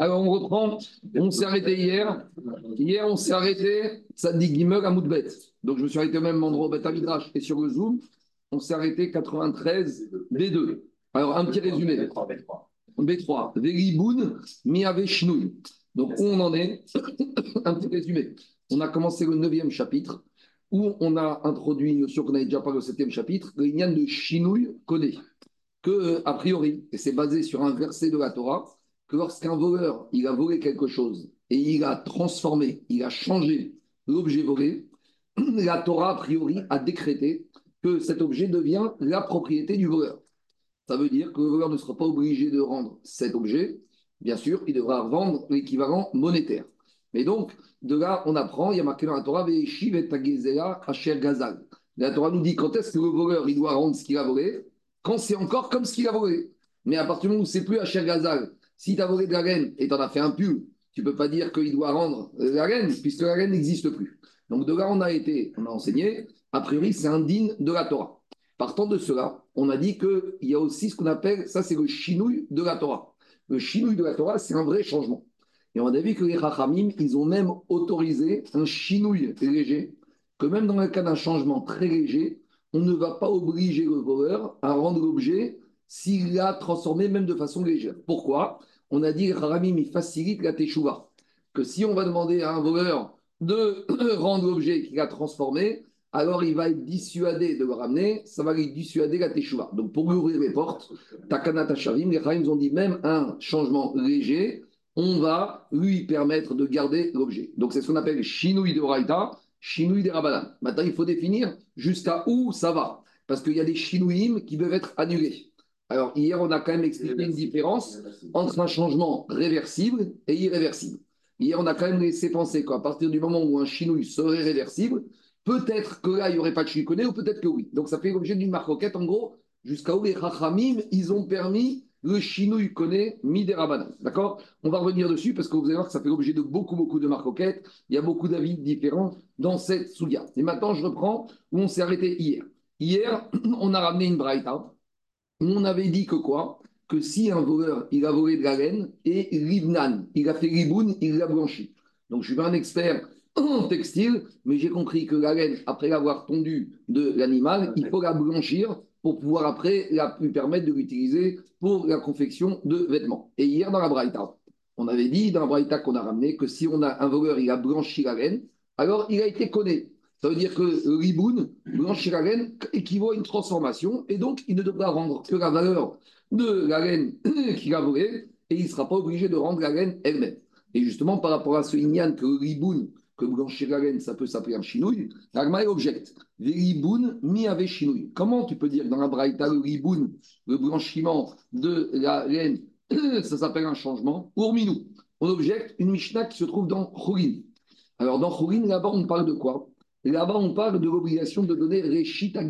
Alors, on reprend. On s'est arrêté hier. Hier, on s'est arrêté, ça dit Gimel à Moudbet. Donc, je me suis arrêté au même endroit au Beth et sur le Zoom, on s'est arrêté 93 B2. Alors, un petit résumé. B3. B3. Veriboun. Donc, où on en est Un petit résumé. On a commencé le neuvième chapitre où on a introduit une notion qu'on avait déjà parlé au septième chapitre, le de Shinouy connaît. Que, a priori, et c'est basé sur un verset de la Torah, que lorsqu'un voleur, il a volé quelque chose et il a transformé, il a changé l'objet volé, la Torah, a priori, a décrété que cet objet devient la propriété du voleur. Ça veut dire que le voleur ne sera pas obligé de rendre cet objet. Bien sûr, il devra vendre l'équivalent monétaire. Mais donc, de là, on apprend, il y a marqué dans la Torah. La Torah nous dit quand est-ce que le voleur il doit rendre ce qu'il a volé? Quand c'est encore comme ce qu'il a volé. Mais à partir du moment où c'est plus Asher Gazal, si tu as volé de la laine et tu en as fait un pull, tu ne peux pas dire qu'il doit rendre la laine, puisque la laine n'existe plus. Donc de là, on a été, on a enseigné, a priori, c'est indigne de la Torah. Partant de cela, on a dit qu'il y a aussi ce qu'on appelle, ça c'est le chinouille de la Torah. Le chinouille de la Torah, c'est un vrai changement. Et on a vu que les Chachamim, ils ont même autorisé un chinouille léger, que même dans le cas d'un changement très léger, on ne va pas obliger le voleur à rendre l'objet s'il l'a transformé même de façon légère. Pourquoi? On a dit il facilite la teshuva. Que si on va demander à un voleur de rendre l'objet qu'il a transformé, alors il va être dissuadé de le ramener, ça va lui dissuader la teshuva. Donc pour lui ouvrir les portes, Takana Tashavim, les Haramim ont dit même un changement léger, on va lui permettre de garder l'objet. Donc c'est ce qu'on appelle Shinui de Raïta, Shinui de Rabanan. Maintenant il faut définir jusqu'à où ça va. Parce qu'il y a des Shinouim qui peuvent être annulés. Alors, hier, on a quand même expliqué une différence entre un changement réversible et irréversible. Hier, on a quand même laissé penser qu'à partir du moment où un chinouille serait réversible, peut-être que là, il n'y aurait pas de chinois ou peut-être que oui. Donc, ça fait l'objet d'une marcoquette, en gros, jusqu'à où les rachamim, ils ont permis le chinouille connaît midérabanan. D'accord? On va revenir dessus parce que vous allez voir que ça fait l'objet de beaucoup, beaucoup de marcoquettes. Il y a beaucoup d'avis différents dans cette souga. Et maintenant, je reprends où on s'est arrêté hier. Hier, on a ramené une braïta on avait dit que quoi? Que si un voleur, il a volé de la laine et rivnan, il a fait riboun, il l'a blanchi. Donc je suis pas un expert en textile, mais j'ai compris que la laine, après l'avoir tondue de l'animal, il faut la blanchir pour pouvoir après la lui permettre de l'utiliser pour la confection de vêtements. Et hier dans la Braïta, on avait dit dans la Braïta qu'on a ramené que si on a un voleur, il a blanchi la laine, alors il a été connu. Ça veut dire que le riboun, blanchir la laine, équivaut à une transformation et donc il ne devra rendre que la valeur de la laine qu'il a volée et il ne sera pas obligé de rendre la laine elle-même. Et justement, par rapport à ce ignan que le riboun, que blanchir la laine, ça peut s'appeler un chinouille, l'agma objecte. Riboun mi avec chinouille. Comment tu peux dire dans la braïta le riboun, le blanchiment de la laine, ça s'appelle un changement? Pour minou, on objecte une Mishnah qui se trouve dans Khourin. Alors dans Khourin, là-bas, on parle de quoi? Là-bas, on parle de l'obligation de donner Réchit à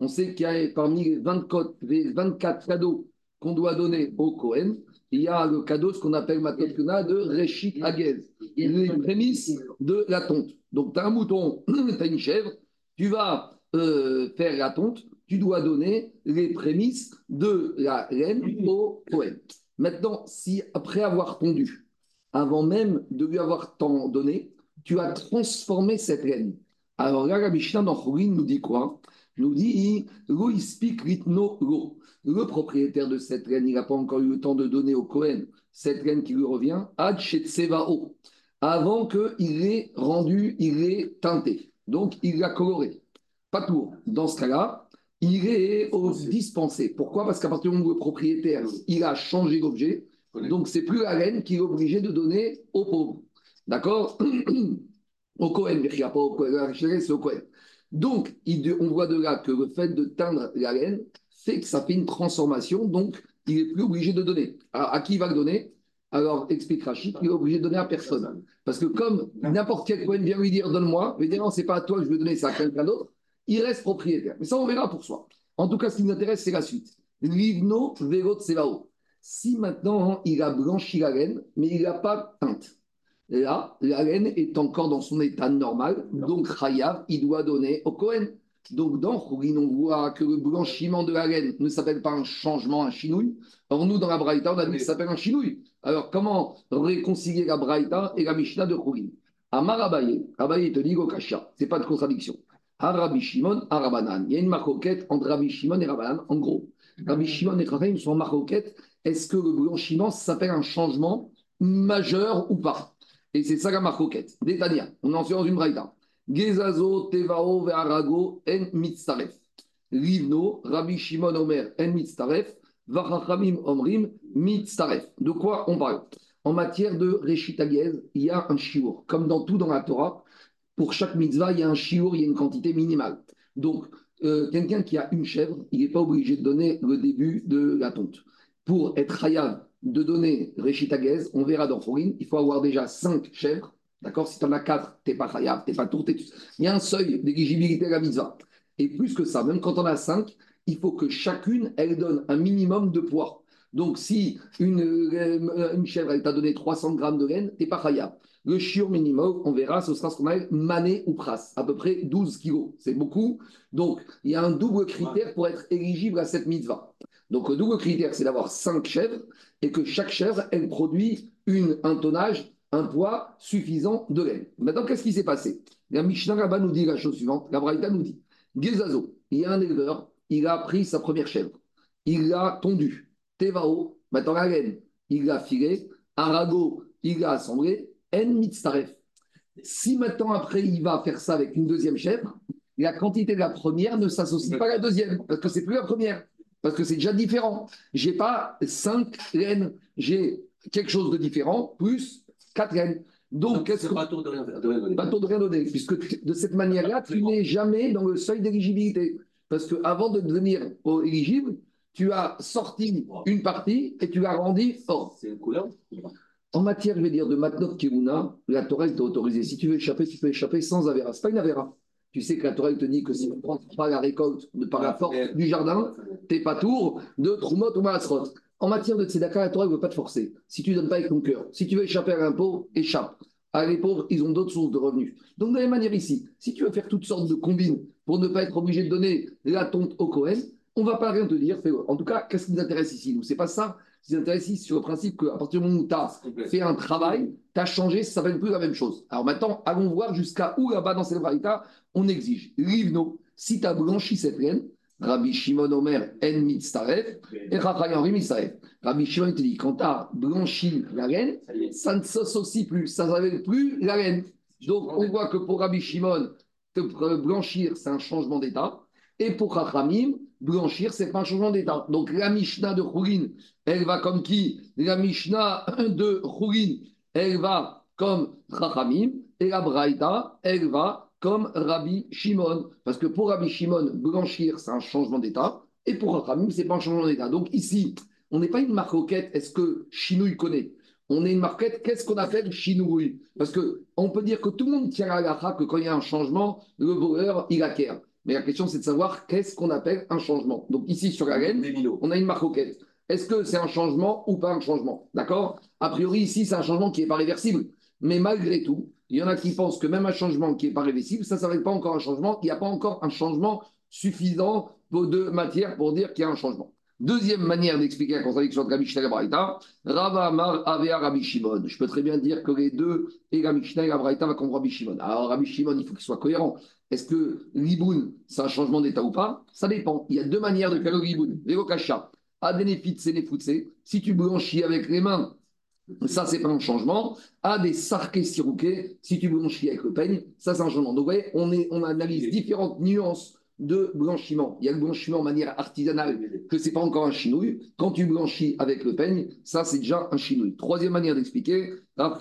On sait qu'il y a parmi les 24, cadeaux qu'on doit donner au Cohen, il y a le cadeau, ce qu'on appelle Matokuna, de Réchit à Les prémices de la tonte. Donc, tu as un mouton, tu as une chèvre, tu vas euh, faire la tonte, tu dois donner les prémices de la laine au Cohen. Maintenant, si après avoir tondu, avant même de lui avoir tant donné, tu as transformé cette laine alors là, la Mishnah dans nous dit quoi? Nous dit ritno Le propriétaire de cette reine, il n'a pas encore eu le temps de donner au Cohen cette reine qui lui revient, ad avant qu'il ait rendu, il ait teinté. Donc, il l'a coloré. Pas tout. Dans ce cas-là, il est dispensé. Pourquoi? Parce qu'à partir du moment où le propriétaire, il a changé d'objet, donc c'est plus la reine qui est obligée de donner au pauvre. D'accord? Au Cohen, mais il n'y a pas au Cohen, c'est au Cohen. Donc, on voit de là que le fait de teindre la laine fait que ça fait une transformation, donc il n'est plus obligé de donner. à qui il va le donner? Alors, explique Rachid, il est obligé de donner à personne. Parce que comme n'importe quel Cohen vient lui dire donne-moi, mais dire non, c'est pas à toi que je veux donner, c'est à quelqu'un d'autre, il reste propriétaire. Mais ça, on verra pour soi. En tout cas, ce qui nous intéresse, c'est la suite. Livno verot sevao. Si maintenant il a blanchi la laine, mais il n'a pas teinte, Là, la laine est encore dans son état normal, donc Chayav, il doit donner au Cohen. Donc, dans Khourin, on voit que le blanchiment de la laine ne s'appelle pas un changement, un chinouille. Or, nous, dans la Braïta, on a dit que ça s'appelle un chinouille. Alors, comment réconcilier la Braïta et la Mishnah de Khourin Amar Abaye, Abaye te dit Gokasha, ce n'est pas de contradiction. Rabbi Shimon, Arabanan. Il y a une marcoquette entre Rabbi Shimon et Rabanan. En gros, Rabbi Shimon et Chachamim sont en. Est-ce que le blanchiment s'appelle un changement majeur ou pas? Et c'est ça la marcoquette. Détania, on en fait dans une braïta. Gezazo, Tevao, Ve'arago, En Mitzaref. Livno, Rabbi Shimon Omer, En Mitzaref. Vachachamim Omrim, Mitzaref. De quoi on parle? En matière de Reshitagez, il y a un shiur. Comme dans tout dans la Torah, pour chaque mitzvah, il y a un shiur, il y a une quantité minimale. Donc, euh, quelqu'un qui a une chèvre, il n'est pas obligé de donner le début de la tonte. Pour être hayav de donner Reshitagez, on verra dans Forin, il faut avoir déjà cinq chèvres. D'accord? Si tu en as quatre, tu n'es pas hayav, tu n'es pas tour. Il y a un seuil d'éligibilité à la mitzvah. Et plus que ça, même quand on a cinq, il faut que chacune, elle donne un minimum de poids. Donc, si une, euh, chèvre, elle t'a donné 300 grammes de laine, tu n'es pas hayav. Le chiot minimum, on verra, ce sera ce qu'on appelle mané ou pras, à peu près 12 kilos. C'est beaucoup. Donc, il y a un double critère pour être éligible à cette mitzvah. Donc, le double critère, c'est d'avoir 5 chèvres et que chaque chèvre, elle produit une, un tonnage, un poids suffisant de laine. Maintenant, qu'est-ce qui s'est passé? La Mishnah là nous dit la chose suivante. La Braïta nous dit Gezazo, il y a un éleveur, il a pris sa première chèvre, il l'a tondue. Tevao, maintenant la laine, il l'a filé. Arago, il l'a assemblé en mitzaref. Si maintenant après il va faire ça avec une deuxième chèvre, la quantité de la première ne s'associe pas à la deuxième, parce que c'est plus la première, parce que c'est déjà différent. J'ai pas cinq laines, j'ai quelque chose de différent, plus quatre laines. Donc, qu'est-ce que. De rien, de rien donner. De rien donner, puisque de cette manière-là, tu n'es jamais dans le seuil d'éligibilité. Parce qu'avant de devenir éligible, tu as sorti une partie et tu l'as rendu hors. C'est une couleur En matière, je vais dire, de Matnot Kiruna, la Torah t'a autorisé. Si tu veux échapper, tu peux échapper sans Avera. Ce n'est pas une Avera. Tu sais que la Torah te dit que si tu ne prends pas la récolte de par la force du jardin, tu n'es pas tour de Trumot ou Maasrot. En matière de Tzedaka, la Torah ne veut pas te forcer. Si tu ne donnes pas avec ton cœur, si tu veux échapper à l'impôt, échappe. À les pauvres, ils ont d'autres sources de revenus. Donc, de la même manière ici, si tu veux faire toutes sortes de combines pour ne pas être obligé de donner la tonte au Cohen, on ne va pas rien te dire. En tout cas, qu'est-ce qui nous intéresse ici? Nous, c'est pas ça. Ce qui nous intéresse ici, sur le principe qu'à partir du moment où tu as fait un travail, tu as changé, ça ne s'appelle plus la même chose. Alors maintenant, allons voir jusqu'à où là-bas dans cette variété on exige. Livno, si tu as blanchi cette laine, Rabbi Shimon Omer en mitzaref, et Rachai Henri mitzaref. Rabbi Shimon te dit, quand tu as blanchi la laine, ça ne s'associe plus, ça ne s'appelle plus la laine. Donc on voit que pour Rabbi Shimon, te blanchir, c'est un changement d'état. Et pour Chachamim, blanchir, c'est pas un changement d'état. Donc la Mishnah de Khourin, elle va comme qui? La Mishnah de Khourin, elle va comme Chachamim. Et la Braïta, elle va comme Rabbi Shimon. Parce que pour Rabbi Shimon, blanchir, c'est un changement d'état. Et pour Chachamim, c'est pas un changement d'état. Donc ici, on n'est pas une marquette, est-ce que Chinouille connaît? On est une marquette, qu'est-ce qu'on appelle chinouille Parce qu'on peut dire que tout le monde tient à la que quand il y a un changement, le voleur, il acquiert. Mais la question, c'est de savoir qu'est-ce qu'on appelle un changement. Donc ici, sur la laine, on a une marquette. Est-ce que c'est un changement ou pas un changement? D'accord? A priori, ici, c'est un changement qui n'est pas réversible. Mais malgré tout, il y en a qui pensent que même un changement qui n'est pas réversible, ça ne s'appelle pas encore un changement. Il n'y a pas encore un changement suffisant de matière pour dire qu'il y a un changement. Deuxième manière d'expliquer la contradiction entre la Mishnah et la Braïta, Rava Amar Avea Rabbi Shimon. Je peux très bien dire que les deux, et la Mishnah et la Braïta, va comprendre Rabbi Shimon. Alors Rabbi Shimon, il faut qu'il soit cohérent. Est-ce que l'iboun, c'est un changement d'état ou pas? Ça dépend. Il y a deux manières de faire le l'iboun. L'évocacha, adénéphite, sénéfoutse. Si tu blanchis avec les mains, ça, c'est pas un changement. A des sarkés sirouqués, si tu blanchis avec le peigne, ça, c'est un changement. Donc, vous voyez, on, est, on analyse différentes nuances de blanchiment. Il y a le blanchiment de manière artisanale, que c'est pas encore un chinouille. Quand tu blanchis avec le peigne, ça c'est déjà un chinouille. Troisième manière d'expliquer, a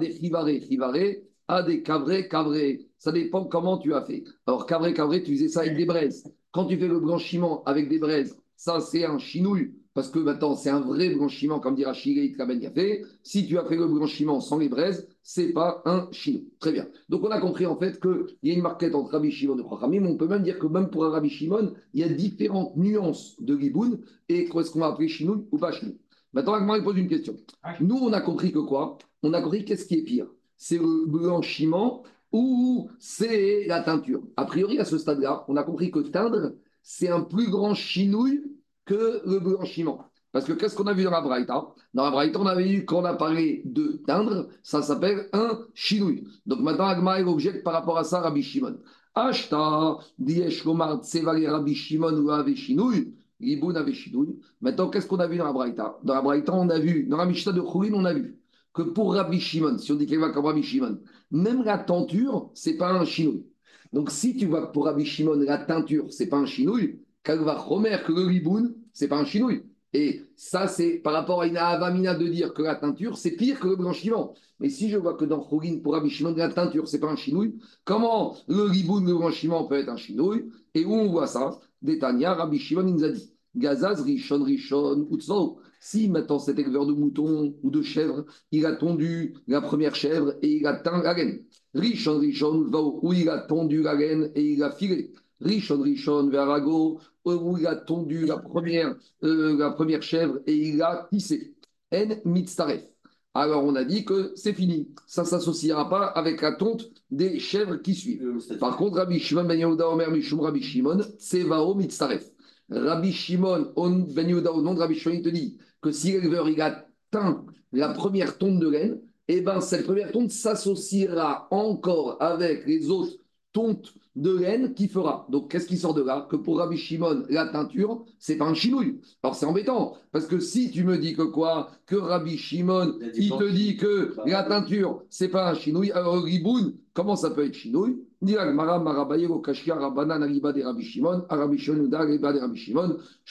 des chivaré, chivaré, a des cavré, cavré. Ça dépend comment tu as fait. Alors cavré, cavré, tu faisais ça avec des braises. Quand tu fais le blanchiment avec des braises, ça c'est un chinouille parce que maintenant c'est un vrai blanchiment, comme dira Chiré a fait. Si tu as fait le blanchiment sans les braises, c'est pas un chino. Très bien. Donc on a compris en fait qu'il y a une marquette entre Rabbi Shimon et Chachamim. On peut même dire que même pour un Rabbi Shimon, il y a différentes nuances de Giboun et qu'est-ce qu'on va appeler chinoui ou pas chinoui. Maintenant, moi, je pose une question. Nous, on a compris que quoi? On a compris qu'est-ce qui est pire? C'est le blanchiment ou c'est la teinture? A priori, à ce stade-là, on a compris que teindre, c'est un plus grand chinouille que le blanchiment. Parce que qu'est-ce qu'on a vu dans la Braïta? Dans la Braïta, on avait vu qu'on a parlé de teindre, ça s'appelle un chinouille. Donc maintenant, Agma objecte par rapport à ça Rabbi Shimon. Ashta, Diesh Lomar, Tsevali Rabbi Shimon ou Ave Chinouille. Maintenant, qu'est-ce qu'on a vu dans la Braïta? Dans la Braïta, on a vu, dans la Mishnah de Khourin, on a vu que pour Rabbi Shimon, si on dit qu'il va comme Rabbi Shimon, même la tenture, c'est pas un chinouille. Donc si tu vois que pour Rabbi Shimon, la teinture, c'est pas un chinouille, va Romer, que le riboun, c'est pas un chinouille. Et ça, c'est par rapport à une avamina de dire que la teinture, c'est pire que le blanchiment. Mais si je vois que dans Khourin, pour Rabbi Shimon, la teinture, c'est pas un chinouille, comment le riboun, le blanchiment peut être un chinouille? Et où on voit ça? Détania, Rabbi Shimon nous a dit Gazaz, Rishon, Rishon, Utzlo. Si maintenant cet éleveur de moutons ou de chèvres, il a tondu la première chèvre et il a teint la laine. Rishon, Rishon, où il a tondu la laine et il a filé. Rishon, Rishon, Verago, où il a tondu la première, euh, la première chèvre et il a tissé. En mitzaref. Alors on a dit que c'est fini. Ça ne s'associera pas avec la tonte des chèvres qui suivent. Par contre, Rabbi Shimon ben Yehuda Omer Mishum Rabbi Shimon, Tsevao mitzaref. Rabbi Shimon ben Yehuda au nom de Rabbi Shimon, il te dit que si l'éleveur il a teint la première tonte de laine, eh ben cette première tonte s'associera encore avec les autres tontes de laine qui fera. Donc, qu'est-ce qui sort de là? Que pour Rabbi Shimon, la teinture, c'est pas un chinouille. Alors, c'est embêtant, parce que si tu me dis que quoi? Que Rabbi Shimon, il, te dit que la teinture, c'est pas un chinouille, alors Riboun, comment ça peut être chinouille? Je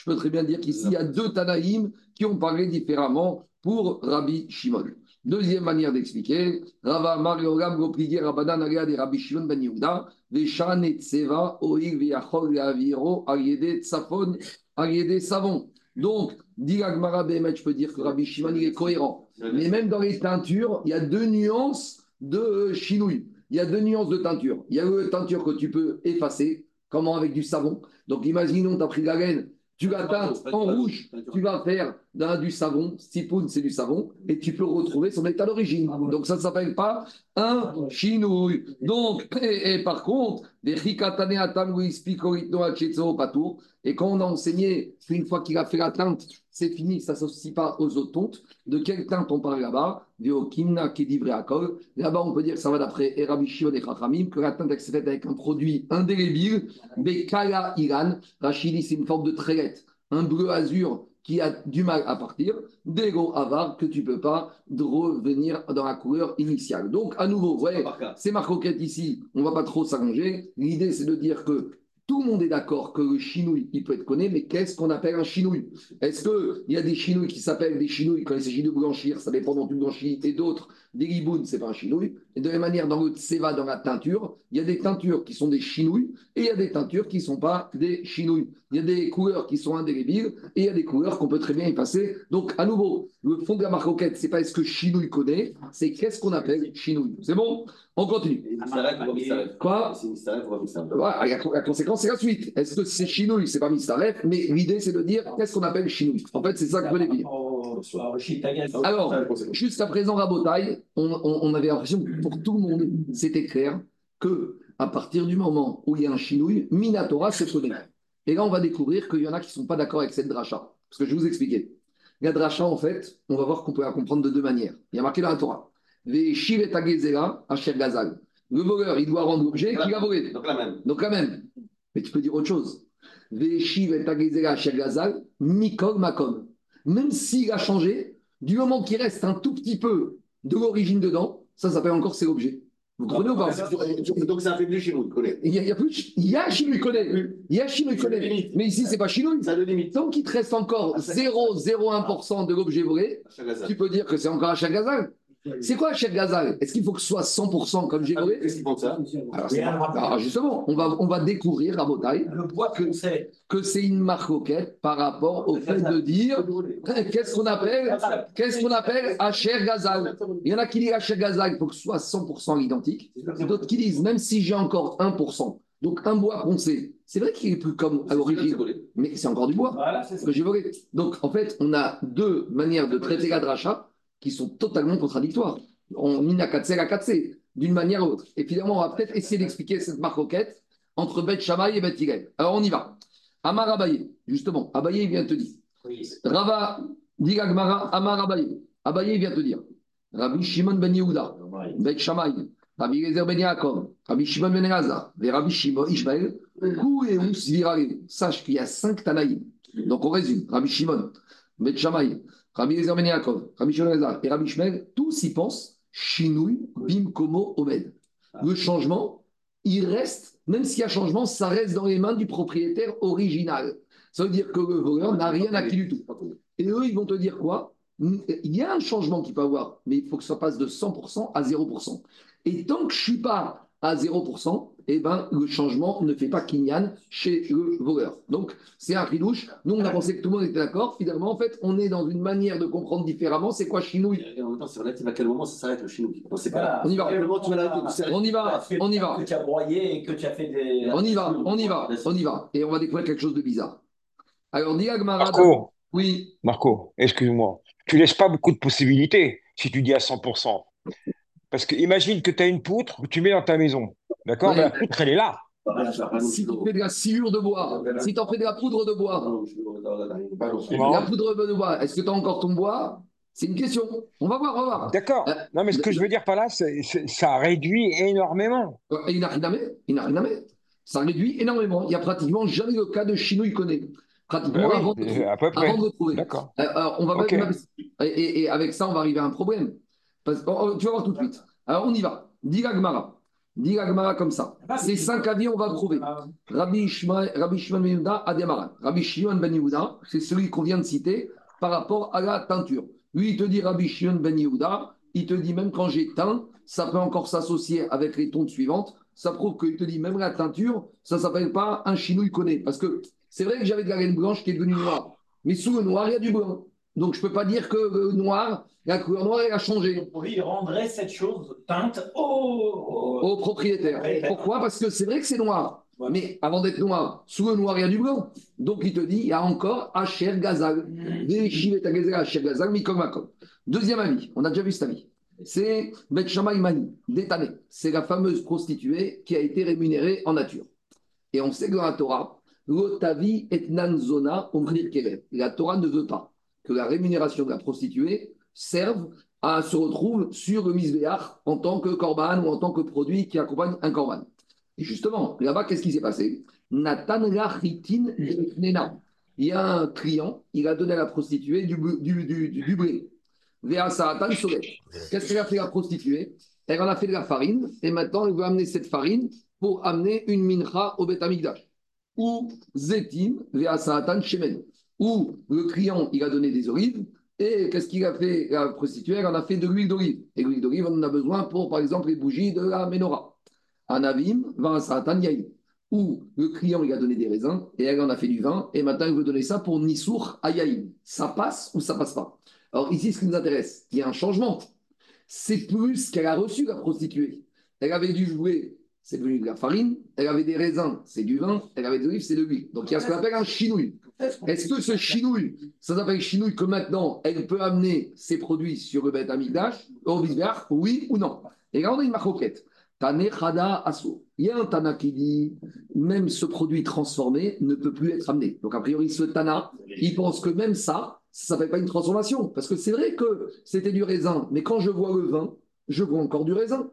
peux très bien dire qu'ici, il y a deux Tanaïm qui ont parlé différemment pour Rabbi Shimon. Deuxième manière d'expliquer, Rava de Rabbi Shimon Ben Yehuda, Veshan Tseva, Oig Viachol Leaviro, Ariede Tsafon, Savon. Donc, dit Agmara je peux dire que Rabbi Shimon est cohérent. Mais même dans les teintures, il y a deux nuances de chinouille. Il y a deux nuances de teinture. Il y a une teinture que tu peux effacer, comment avec du savon. Donc, imaginons, tu as pris la laine tu vas teindre en rouge, tu vas faire du savon, sipoun c'est du savon, et tu peux retrouver son état d'origine. Ah Donc ça ne s'appelle pas un chinouille. Donc, et, par contre, les et quand on a enseigné qu'une fois qu'il a fait la teinte, c'est fini, ça ne s'associe pas aux autres tontes. De quelle teinte on parle là-bas? Là-bas, on peut dire que ça va d'après Erabi et Chachamim, que la teinte est faite avec un produit indélébile, Bekala Iran. Rachidi, c'est une forme de traite, un bleu azur qui a du mal à partir, d'ego avar que tu peux pas revenir dans la couleur initiale. Donc, à nouveau, ouais, c'est marcoquette ici, on va pas trop s'arranger. L'idée, c'est de dire que tout le monde est d'accord que le chinouille, il peut être connu, mais qu'est-ce qu'on appelle un chinouille? Est-ce qu'il y a des chinouilles qui s'appellent des chinouilles quand il s'agit de blanchir, ça dépend dont tu blanchis, et d'autres, des ribounes, c'est pas un chinouille. Et de la même manière, dans le tseva, dans la teinture, il y a des teintures qui sont des chinouilles, et il y a des teintures qui ne sont pas des chinouilles. Il y a des couleurs qui sont indélébiles, et il y a des couleurs qu'on peut très bien y passer. Donc, à nouveau, le fond de la ce c'est pas est-ce que chinouille connaît, c'est qu'est-ce qu'on appelle chinouille. C'est bon? On continue. Quoi? La conséquence, c'est la suite. Est-ce que c'est chinouille? C'est pas mistaref, mais l'idée, c'est de dire qu'est-ce qu'on appelle chinouille? En fait, c'est ça que je voulais dire. Alors, jusqu'à présent, Rabotaille, on, on, avait l'impression que pour tout le monde, c'était clair que à partir du moment où il y a un chinouille, Minatora se connaît. Et là, on va découvrir qu'il y en a qui ne sont pas d'accord avec cette dracha. Parce que je vais vous expliquer. La dracha, en fait, on va voir qu'on peut la comprendre de deux manières. Il y a marqué dans la Torah. Le voleur, il doit rendre l'objet qu'il a volé. Donc la même. Donc la même. Mais tu peux dire autre chose. Même s'il a changé, du moment qu'il reste un tout petit peu de l'origine dedans, ça s'appelle encore c'est l'objet. Vous comprenez ou pas? Donc ça fait nous, il connaît. Il y a, plus, il y a chez il connaît. Il y a chez il connaît. Mais ici, c'est pas chez nous. Ça le limite. Tant qu'il te reste encore 0,01% de l'objet volé, tu peux dire que c'est encore un chagazal. C'est quoi Chef Gazal? Est-ce qu'il faut que ce soit 100% comme j'ai Qu'est-ce qu'ils ça. Alors, justement, on va, on va découvrir à Botaï que, que c'est. une marcoquette par rapport au fait de dire qu'est-ce qu'on appelle qu'est-ce qu'on appelle Hacher Gazal? Il y en a qui disent Hacher Gazal, il faut que ce soit 100% identique. D'autres qui disent même si j'ai encore 1%, donc un bois poncé, c'est vrai qu'il est plus comme à l'origine, mais c'est encore du bois. Que j'ai volé. Donc en fait, on a deux manières de traiter la dracha qui sont totalement contradictoires. On minakatse la d'une manière ou autre. Et finalement, on va peut-être essayer d'expliquer cette marcoquette entre Beth Shammai et Beth Hillel. Alors, on y va. Amar Abaye, justement, Abaye vient te dire. Rava, dit Amar Abaye. Abaye vient te dire. Rabbi Shimon ben Yehuda, Beth Shammai, Rabbi Gezer ben Yaakov, Rabbi Shimon ben Elazar, et Rabbi Shimon Ishmael. Sache qu'il y a cinq Tanaïm. Donc on résume. Rabbi Shimon, Beth Shammai, Rabbi Gezer ben Yaakov, Rabbi Shimon ben et Rabbi Ishmael, tous y pensent Shinui Bim Komo Omed. Le changement, il reste, même s'il y a changement, ça reste dans les mains du propriétaire original. Ça veut dire que le voleur n'a rien acquis du tout. Et eux, ils vont te dire quoi? Il y a un changement qui peut avoir, mais il faut que ça passe de 100% à 0%. Et tant que je ne suis pas à 0%, eh ben, le changement ne fait pas kinyan chez le voleur. Donc, c'est un ridouche. Nous, on a pensé que tout le monde était d'accord. Finalement, en fait, on est dans une manière de comprendre différemment. C'est quoi chinouille? Et en même temps, c'est relatif à quel moment ça s'arrête le chinouille? On sait pas. On y va. On y va. On y va. Que tu as broyé et que tu as fait des. On y va. On y va. On y va. Et on va découvrir quelque chose de bizarre. Alors, dis Marco, Oui. Marco, excuse-moi. Tu laisses pas beaucoup de possibilités si tu dis à 100%. Parce que imagine que tu as une poutre que tu mets dans ta maison. D'accord? Ouais. Mais La poutre, elle est là. Si tu fais de la sciure de bois, si tu en fais de la poudre de bois, la poudre de bois, est-ce que tu as encore ton bois? C'est une question. On va voir, on va voir. D'accord. Euh, Non, mais ce que je veux dire par là, c'est c'est- ça réduit énormément. Euh, Il n'a rien à mettre. Il n'a rien à mettre. Ça réduit énormément. Il n'y a pratiquement jamais le cas de Chino, il connaît. Pratiquement Ben avant, de trouver, à peu près. avant de trouver. D'accord. Euh, alors, on va Ok. même- et, et- et avec ça, on va arriver à un problème. Parce, oh, oh, tu vas voir tout de suite. Alors, on y va. Dis la Gemara. Dis la Gemara comme ça. Ces cinq avis, on va trouver. Rabbi Shimon ben Yehuda, Ademara. Rabbi Shimon ben Yehuda, c'est celui qu'on vient de citer par rapport à la teinture. Lui, il te dit Rabbi Shimon ben Yehuda, il te dit même quand j'ai teint, ça peut encore s'associer avec les tontes suivantes. Ça prouve qu'il te dit même la teinture, ça ne s'appelle pas un chinouille connaît. Parce que c'est vrai que j'avais de la laine blanche qui est devenue noire. Mais sous le noir, il y a du blanc. Donc je ne peux pas dire que le noir, la couleur noire, elle a changé Oui, il rendrait cette chose teinte au. au propriétaire. Pourquoi? Parce que c'est vrai que c'est noir. Ouais. Mais avant d'être noir, sous le noir, il y a du blanc. Donc il te dit, il y a encore Asher Gazal. Gazal, Asher Gazal, Mikom. Deuxième avis, on a déjà vu cet avis. C'est Bet Shammai Mani, détané. C'est la fameuse prostituée qui a été rémunérée en nature. Et on sait que dans la Torah, Lotavi et Nanzona Omrir Kerev. La Torah ne veut pas que la rémunération de la prostituée serve à se retrouve sur le misbéach en tant que korban ou en tant que produit qui accompagne un korban. Et justement, là-bas, qu'est-ce qui s'est passé? Nathan Lachitin. Il y a un client, il a donné à la prostituée du, du, du, du, blé. Qu'est-ce qu'elle a fait la prostituée? Elle en a fait de la farine et maintenant elle veut amener cette farine pour amener une mincha au Beth Amikdash. Ou Zetim Véa Saatan Shemen. Où le client, il a donné des olives et qu'est-ce qu'il a fait? La prostituée, elle en a fait de l'huile d'olive. Et l'huile d'olive, on en a besoin pour, par exemple, les bougies de la menorah. Anavim, vin yaïm. Où le client, il a donné des raisins et elle en a fait du vin. Et maintenant, il veut donner ça pour Nissour à yaïm. Ça passe ou ça passe pas? Alors ici, ce qui nous intéresse, il y a un changement. C'est plus qu'elle a reçu la prostituée. Elle avait du jouet, c'est devenu de la farine. Elle avait des raisins, c'est du vin. Elle avait des olives, c'est de l'huile. Donc il y a ce qu'on appelle un chinouille. Est-ce que ce chinouille, ça s'appelle chinouille que maintenant, elle peut amener ses produits sur le bête Amigdash, oui ou non Et là, on a une marcoquette. Tane Asso. Il y a un Tana qui dit, même ce produit transformé ne peut plus être amené. Donc, a priori, ce Tana, il pense que même ça, ça ne s'appelle pas une transformation. Parce que c'est vrai que c'était du raisin, mais quand je vois le vin, je vois encore du raisin.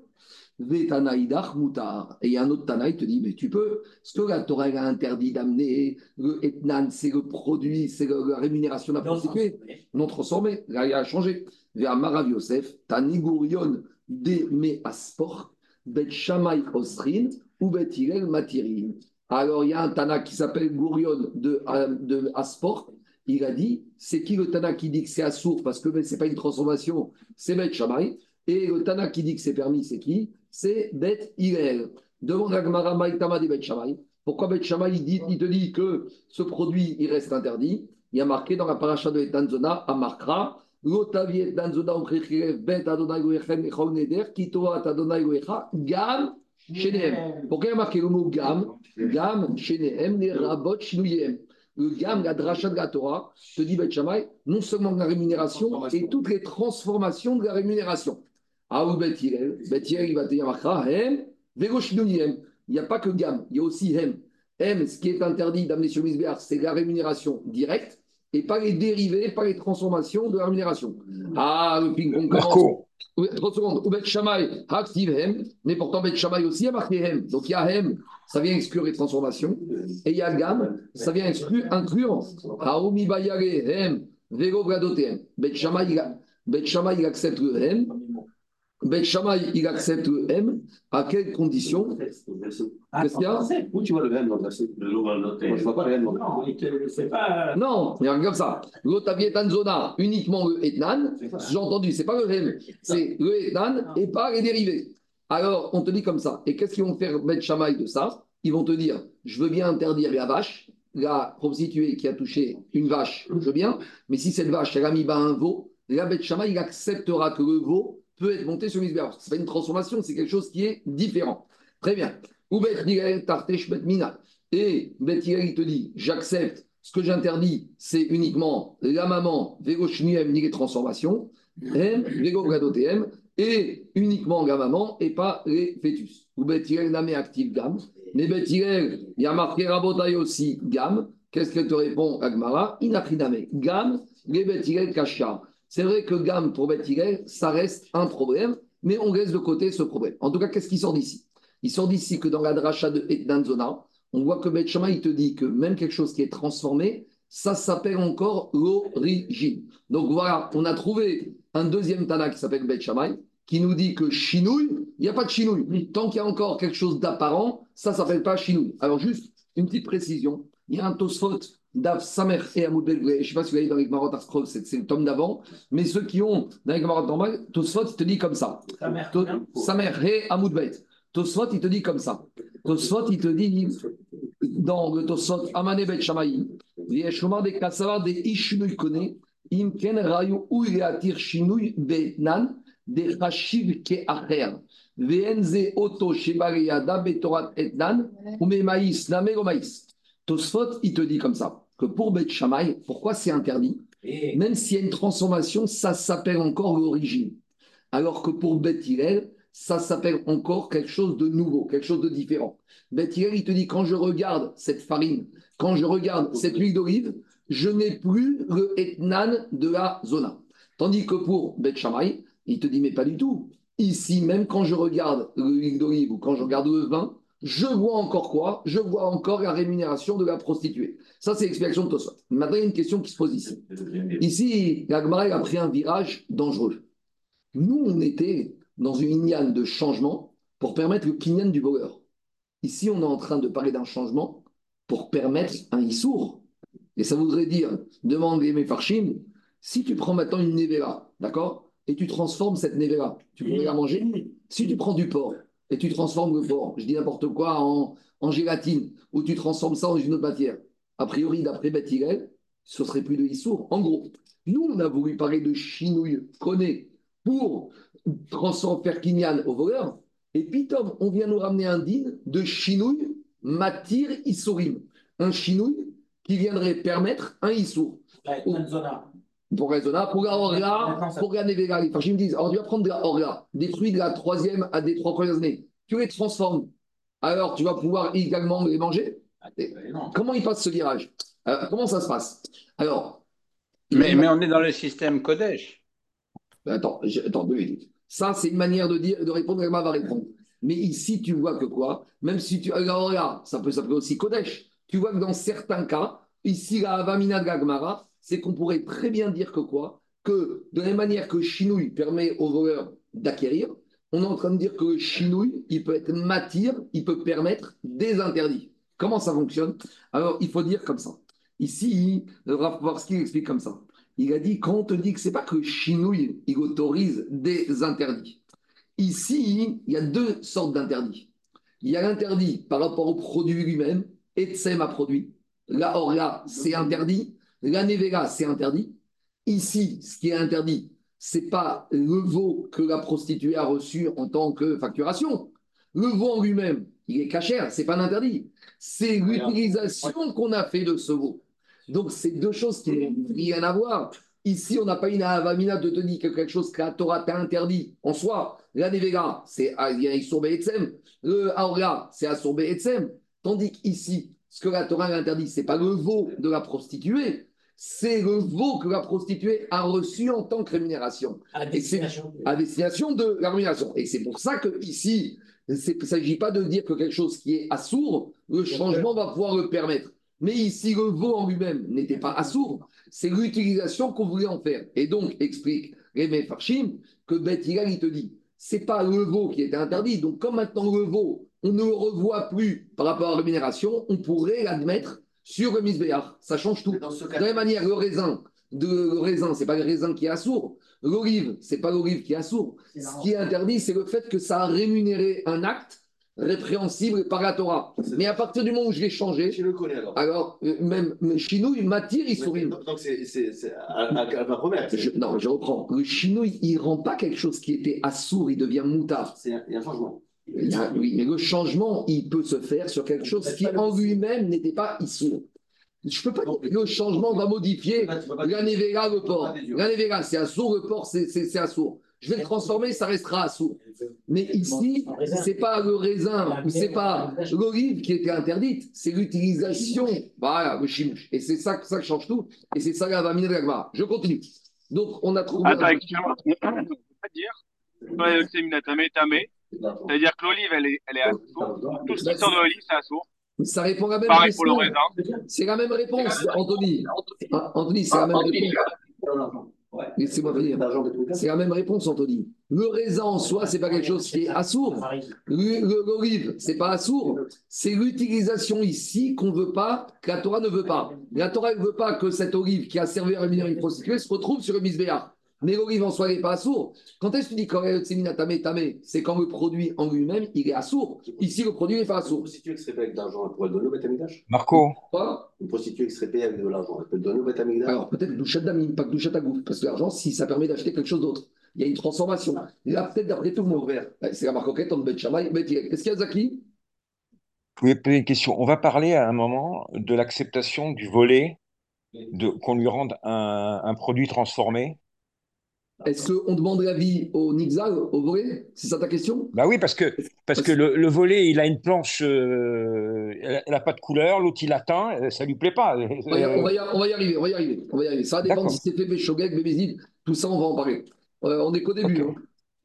Moutar. Et il y a un autre Tana, il te dit, mais tu peux. Ce que la Torah elle a interdit d'amener, le Etnan, c'est le produit, c'est la rémunération de la prostituée, non transformé. Là, il a changé. Vers Marav Yosef, Tanigurion de Bet Shamay Osrin, ou Bet Hillel Matirin. Alors, il y a un Tana qui s'appelle Gourion de, euh, de Asport. Il a dit, c'est qui le Tana qui dit que c'est Assour parce que ce n'est pas une transformation, c'est Bet Shamay. Et le Tana qui dit que c'est permis, c'est qui? C'est Bet Hillel. Demande à Gmara Maïtama de Bet Shamay. Pourquoi Bet Shamay, il, dit- il te dit que ce produit, il reste interdit? Il y a marqué dans la paracha de Etanzona, à Markra, L'otavi Etanzona Omrechirev Bet Adonai Goechem Echol Neder, Kitoat Adonai Goecha, Gam Shenehem. Pourquoi il y a marqué le mot Gam? Gam Shenehem, les Rabot Shinuyem. Le Gam, la dracha de la Torah, te dit Bet Shammai, non seulement la rémunération, et toutes les transformations de la rémunération. Ah ou Bet il va te dire Hem, Hem. Il n'y a pas que Gam, il y a aussi Hem. Hem, ce qui est interdit d'amener sur Misbéar, c'est la rémunération directe et pas les dérivés, pas les transformations de la rémunération. Ah, le ping-pong commence. Marco, Oui, 30 secondes. Ou Bet Shammai, active Hem, mais pourtant Bet Shammai aussi a marqué Hem. Donc il y a Hem, ça vient exclure les transformations. Et il y a Gam, ça vient exclure, inclure Haomi Bayare Hem, Vego a- Bet Shammai, il accepte le Hem. Bet Shammai, il accepte le M. À quelles conditions Ah, Qu'est-ce qu'il y a français. Où tu vois le M dans le verset. Moi, je vois pas le M dans le Non. Non, regarde comme ça. L'Otaviet Zona, uniquement le Etnan. J'ai entendu, c'est pas le M, c'est le Etnan et pas les dérivés. Alors, on te dit comme ça. Et qu'est-ce qu'ils vont faire Bet Shammai de ça? Ils vont te dire je veux bien interdire la vache, la prostituée qui a touché une vache, je veux bien, mais si cette vache, elle a mis bas un veau, la Bet Shammai, il acceptera que le veau peut être monté sur Misbéar. Ce n'est pas une transformation, c'est quelque chose qui est différent. Très bien. Ou. Et Bet te dit j'accepte. Ce que j'interdis, c'est uniquement la maman, Vego ni les transformations, M, Vego Gadotem, et uniquement la maman et pas les fœtus. Ou Bet Namé active gamme. Mais Bet il y a marqué Rabotai aussi gamme. Qu'est-ce qu'elle te répond, Agmara? Inachidame. Gamme, les Bet Kashar. C'est vrai que gamme pour Bet Hillel, ça reste un problème, mais on laisse de côté ce problème. En tout cas, qu'est-ce qui sort d'ici? Il sort d'ici que dans la dracha de Etnanzona, on voit que Bet Shammai, il te dit que même quelque chose qui est transformé, ça s'appelle encore l'origine. Donc voilà, on a trouvé un deuxième Tana qui s'appelle Bet Shammai, qui nous dit que chinouille, il n'y a pas de chinouille. Tant qu'il y a encore quelque chose d'apparent, ça ne s'appelle pas chinouille. Alors juste une petite précision, il y a un Tosfot d'Av Samer et je ne sais pas si vous l'avez dans les Marot Arskrov, c'est le tome d'avant, mais ceux qui ont dans les Marot normal, Tosfot il te dit comme ça. Samer et Hamoud Beit. Tosfot il te dit comme ça. Tosfot il te dit dans le Tosfot Amane Bet Shamaï, Yeshomar de Kassava de Ishinui Kone, Imken Rayu Uyatir Shinui Benan, de Hashiv Ke Acher, Venze Oto Shebariada Betorat Etnan, Ume Maïs, Namero Maïs. Tosfot il te dit comme ça, que pour Bet Shammai, pourquoi c'est interdit? Même s'il y a une transformation, ça s'appelle encore l'origine. Alors que pour Beth Hillel, ça s'appelle encore quelque chose de nouveau, quelque chose de différent. Beth Hillel, il te dit, quand je regarde cette farine, quand je regarde cette huile d'olive, je n'ai plus le etnan de la zona. Tandis que pour Beth Shammai, il te dit, mais pas du tout. Ici, même quand je regarde l'huile d'olive ou quand je regarde le vin, je vois encore quoi? Je vois encore la rémunération de la prostituée. Ça, c'est l'explication de Tosfot. Maintenant, il y a une question qui se pose ici. Ici, l'Agmara a pris un virage dangereux. Nous, on était dans une lignane de changement pour permettre le kinyan du voleur. Ici, on est en train de parler d'un changement pour permettre un issour. Et ça voudrait dire, demande les Mefarchim, si tu prends maintenant une nevera, d'accord Et tu transformes cette nevera, tu pourrais la manger Si tu prends du porc et tu transformes le porc, je dis n'importe quoi, en gélatine, ou tu transformes ça en une autre matière, a priori, d'après Beth ce serait plus de Issour. En gros, nous, on a voulu parler de chinouille connaît pour transformer faire kinyan au voleur. Et puis, Tom, on vient nous ramener un din de chinouille matir issourim. Un chinouille qui viendrait permettre un issour. la Etnanzona. Pour raisonner, pour la ça- pour la nevera. Les Farchim disent, alors tu vas prendre de la orla, des fruits de la troisième à des trois premières années. Tu les transformes. Alors, tu vas pouvoir également les manger. Non. Comment il passe ce virage? Euh, Comment ça se passe? Alors, Mais, mais on est dans le système Kodesh. Attends, je- attends deux minutes. Ça, c'est une manière de dire, de répondre, Emma va répondre. Mais ici, tu vois que quoi? Même si tu. Alors là, ça peut s'appeler aussi Kodesh. Tu vois que dans certains cas, ici, la Avamina de Gagmara, c'est qu'on pourrait très bien dire que quoi? Que de la même manière que Chinouille permet aux voleurs d'acquérir, on est en train de dire que le Chinouille, il peut être matière, il peut permettre des interdits. Comment ça fonctionne? Alors, il faut dire comme ça. Ici, ce qu'il explique comme ça. Il a dit, quand on te dit que c'est pas que Chinouille, il autorise des interdits. Ici, il y a deux sortes d'interdits. Il y a l'interdit par rapport au produit lui-même, Etsem a produit. La Orla, c'est interdit. La Nevera, c'est interdit. Ici, ce qui est interdit, c'est pas le veau que la prostituée a reçu en tant que facturation. Le veau en lui-même, il est cachère, c'est pas un interdit. C'est l'utilisation qu'on a fait de ce veau. Donc, c'est deux choses qui n'ont rien à voir. Ici, on n'a pas une avamina de te dire que quelque chose que la Torah t'a interdit en soi. La Nevega, c'est ah, Issour Etsem. Le Aorga, c'est Assour Etsem. Tandis qu'ici, ce que la Torah interdit, ce n'est pas le veau de la prostituée, c'est le veau que la prostituée a reçu en tant que rémunération. À Et c'est destination. à destination de la rémunération. Et c'est pour ça que ici, il ne s'agit pas de dire que quelque chose qui est assourd, le changement va pouvoir le permettre. Mais ici, le veau en lui-même n'était pas assourd, c'est l'utilisation qu'on voulait en faire. Et donc, explique Rémé Farshim que Beth il te dit, c'est pas le veau qui était interdit. Donc, comme maintenant le veau, on ne le revoit plus par rapport à la rémunération, on pourrait l'admettre sur le misbéach. Ça change tout. Dans ce De cas, la même manière, le raisin, de, le raisin, c'est pas le raisin qui est assourd. L'olive, c'est pas l'olive qui est assourd. Ce qui est interdit, c'est le fait que ça a rémunéré un acte répréhensible par la Torah. Mais à partir du moment où je l'ai changé, je le connais alors. alors euh, même chinouille m'attire, il sourit. Donc c'est à ma première. Je- non, je reprends. Le chinouille, il rend pas quelque chose qui était assourd, il devient moutard. C'est un- Il y a un changement. Oui, mais le changement, il peut se faire sur quelque chose qui en lui-même n'était pas issour. Je peux pas dire que le changement va modifier la nevera, le porc. La nevera, c'est assourd, le porc, c'est c'est- c'est assourd. Je vais le transformer, ça restera assourd. Mais ici, c'est pas le raisin ou c'est pas l'olive qui était interdite, c'est l'utilisation, voilà, le chimouche. Et c'est ça, ça qui change tout. Et c'est ça la vamine de la. Je continue. Donc, on a trouvé. Attends, excuse-moi. Dire. C'est-à-dire que l'olive, elle est, elle est à sourd. Tout ce qui sort de l'olive, c'est à sourd. Ça répond à la même Pareil pour le question. raisin. C'est la même réponse, Anthony. Ah, Anthony, c'est la même réponse. Laissez-moi venir. C'est la même réponse, Anthony. Le raisin en soi, c'est pas quelque chose qui est assourd. L'olive, c'est pas assourd. C'est l'utilisation ici qu'on veut pas, que la Torah ne veut pas. La Torah ne veut pas que cette olive qui a servi à rémunérer une prostituée se retrouve sur le misbéa. Mais l'olive en soi n'est pas assourd. Quand est-ce que tu dis tamé tamé C'est quand le produit en lui-même, il est assourd. Ici, le produit n'est pas Une assourd. prostituée qui serait payée avec de l'argent, elle pourrait le donner au Marco, Pas Une prostituée qui serait payée avec de l'argent, elle peut le donner au Betamigdash Alors peut-être douchette d'amine, pas que douchette à goutte, parce que l'argent, si ça permet d'acheter quelque chose d'autre, il y a une transformation. Là, peut-être d'après tout le monde. C'est la marque coquette entre Bet Shammai et. Qu'est-ce qu'il y a, Zaki? Je voulais poser une question. On va parler à un moment de l'acceptation du volet, de, qu'on lui rende un, un produit transformé. Est-ce qu'on demande l'avis au Nixal, au volet C'est ça ta question? Bah oui, parce que, parce que le, le volet, il a une planche, euh, elle n'a pas de couleur, l'autre il atteint, euh, ça lui plaît pas. on va, y, on va y- on va y arriver, on va y arriver. On va y arriver. Ça va dépendre D'accord. si c'est fait Béchogek, Bébézid, tout ça, on va en parler. Euh, on est qu'au début. Hein.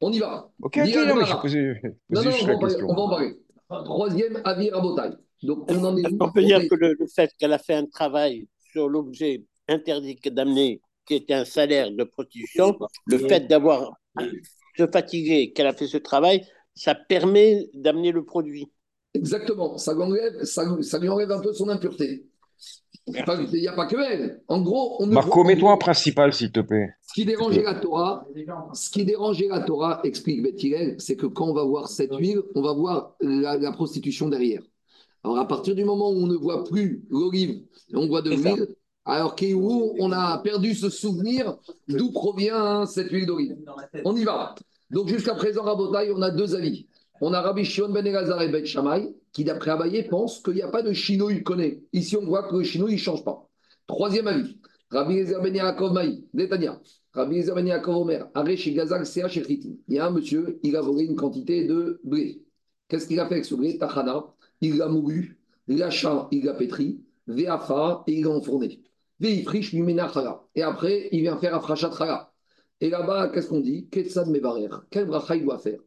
On y va. Ok, non, mais je je Non, non, juste on va, parler, on va en parler. Troisième avis Rabotai. Donc, on en est qu'on peut On dire que le, le fait qu'elle a fait un travail sur l'objet interdit que d'amener, qui était un salaire de prostitution, le fait d'avoir se fatigué, qu'elle a fait ce travail, ça permet d'amener le produit. Exactement. Ça lui enlève, ça, lui- ça lui enlève un peu son impureté. Il n'y a pas que elle. En gros, on ne Marco, mets-toi en principal, s'il te plaît. Ce qui dérangeait la Torah, ce qui dérangeait la Torah, explique Beth Hillel, c'est que quand on va voir cette huile, on va voir la, la prostitution derrière. Alors à partir du moment où on ne voit plus l'olive, on voit de l'huile, alors qu'où on a perdu ce souvenir d'où provient hein, cette huile d'olive. On y va. Donc jusqu'à présent, Rabotai, on a deux avis. On a Rabbi Shimon ben Elazar et Ben Shammai, qui d'après Abaye pense qu'il n'y a pas de chinouille connaît. Ici, on voit que le chinouille ne change pas. Troisième avis. Rabbi Ezer ben Yaakov Maï, Netanya. Rabbi Ezer ben Yaakov Omer, Aresh Gazag Sea Shechitim. Il y a un monsieur, il a volé une quantité de blé. Qu'est-ce qu'il a fait avec ce blé? Tachana, il l'a moulu, l'achat, il l'a pétri, Veafa, et il l'a enfourné. Et après, il vient faire Afrachat Chala. Et là-bas, qu'est-ce qu'on dit? Ketsad Mevarer. Quel bracha il doit faire?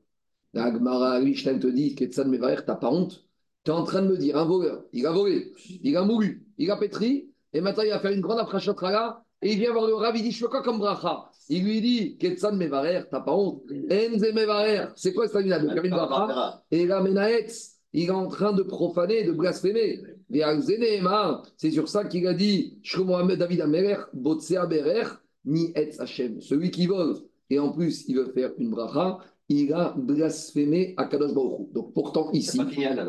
La Gemara, te dit Ketsad Mevarer, t'as pas honte? Tu es en train de me dire, un voleur, il a volé, il a moulu, il a pétri, et maintenant il va faire une grande Afrachat Chala, et il vient voir le Rav, il dit Je fais quoi comme bracha. Il lui dit Ketsad Mevarer, t'as pas honte? Enze Mevarer, c'est quoi cette là de bracha. Et là, Menaetz, il est en train de profaner, de blasphémer. C'est sur ça qu'il a dit David ni Hashem. Celui qui vole, et en plus il veut faire une bracha, il a blasphémé à Kadosh Baruch Hu. Donc pourtant, ici,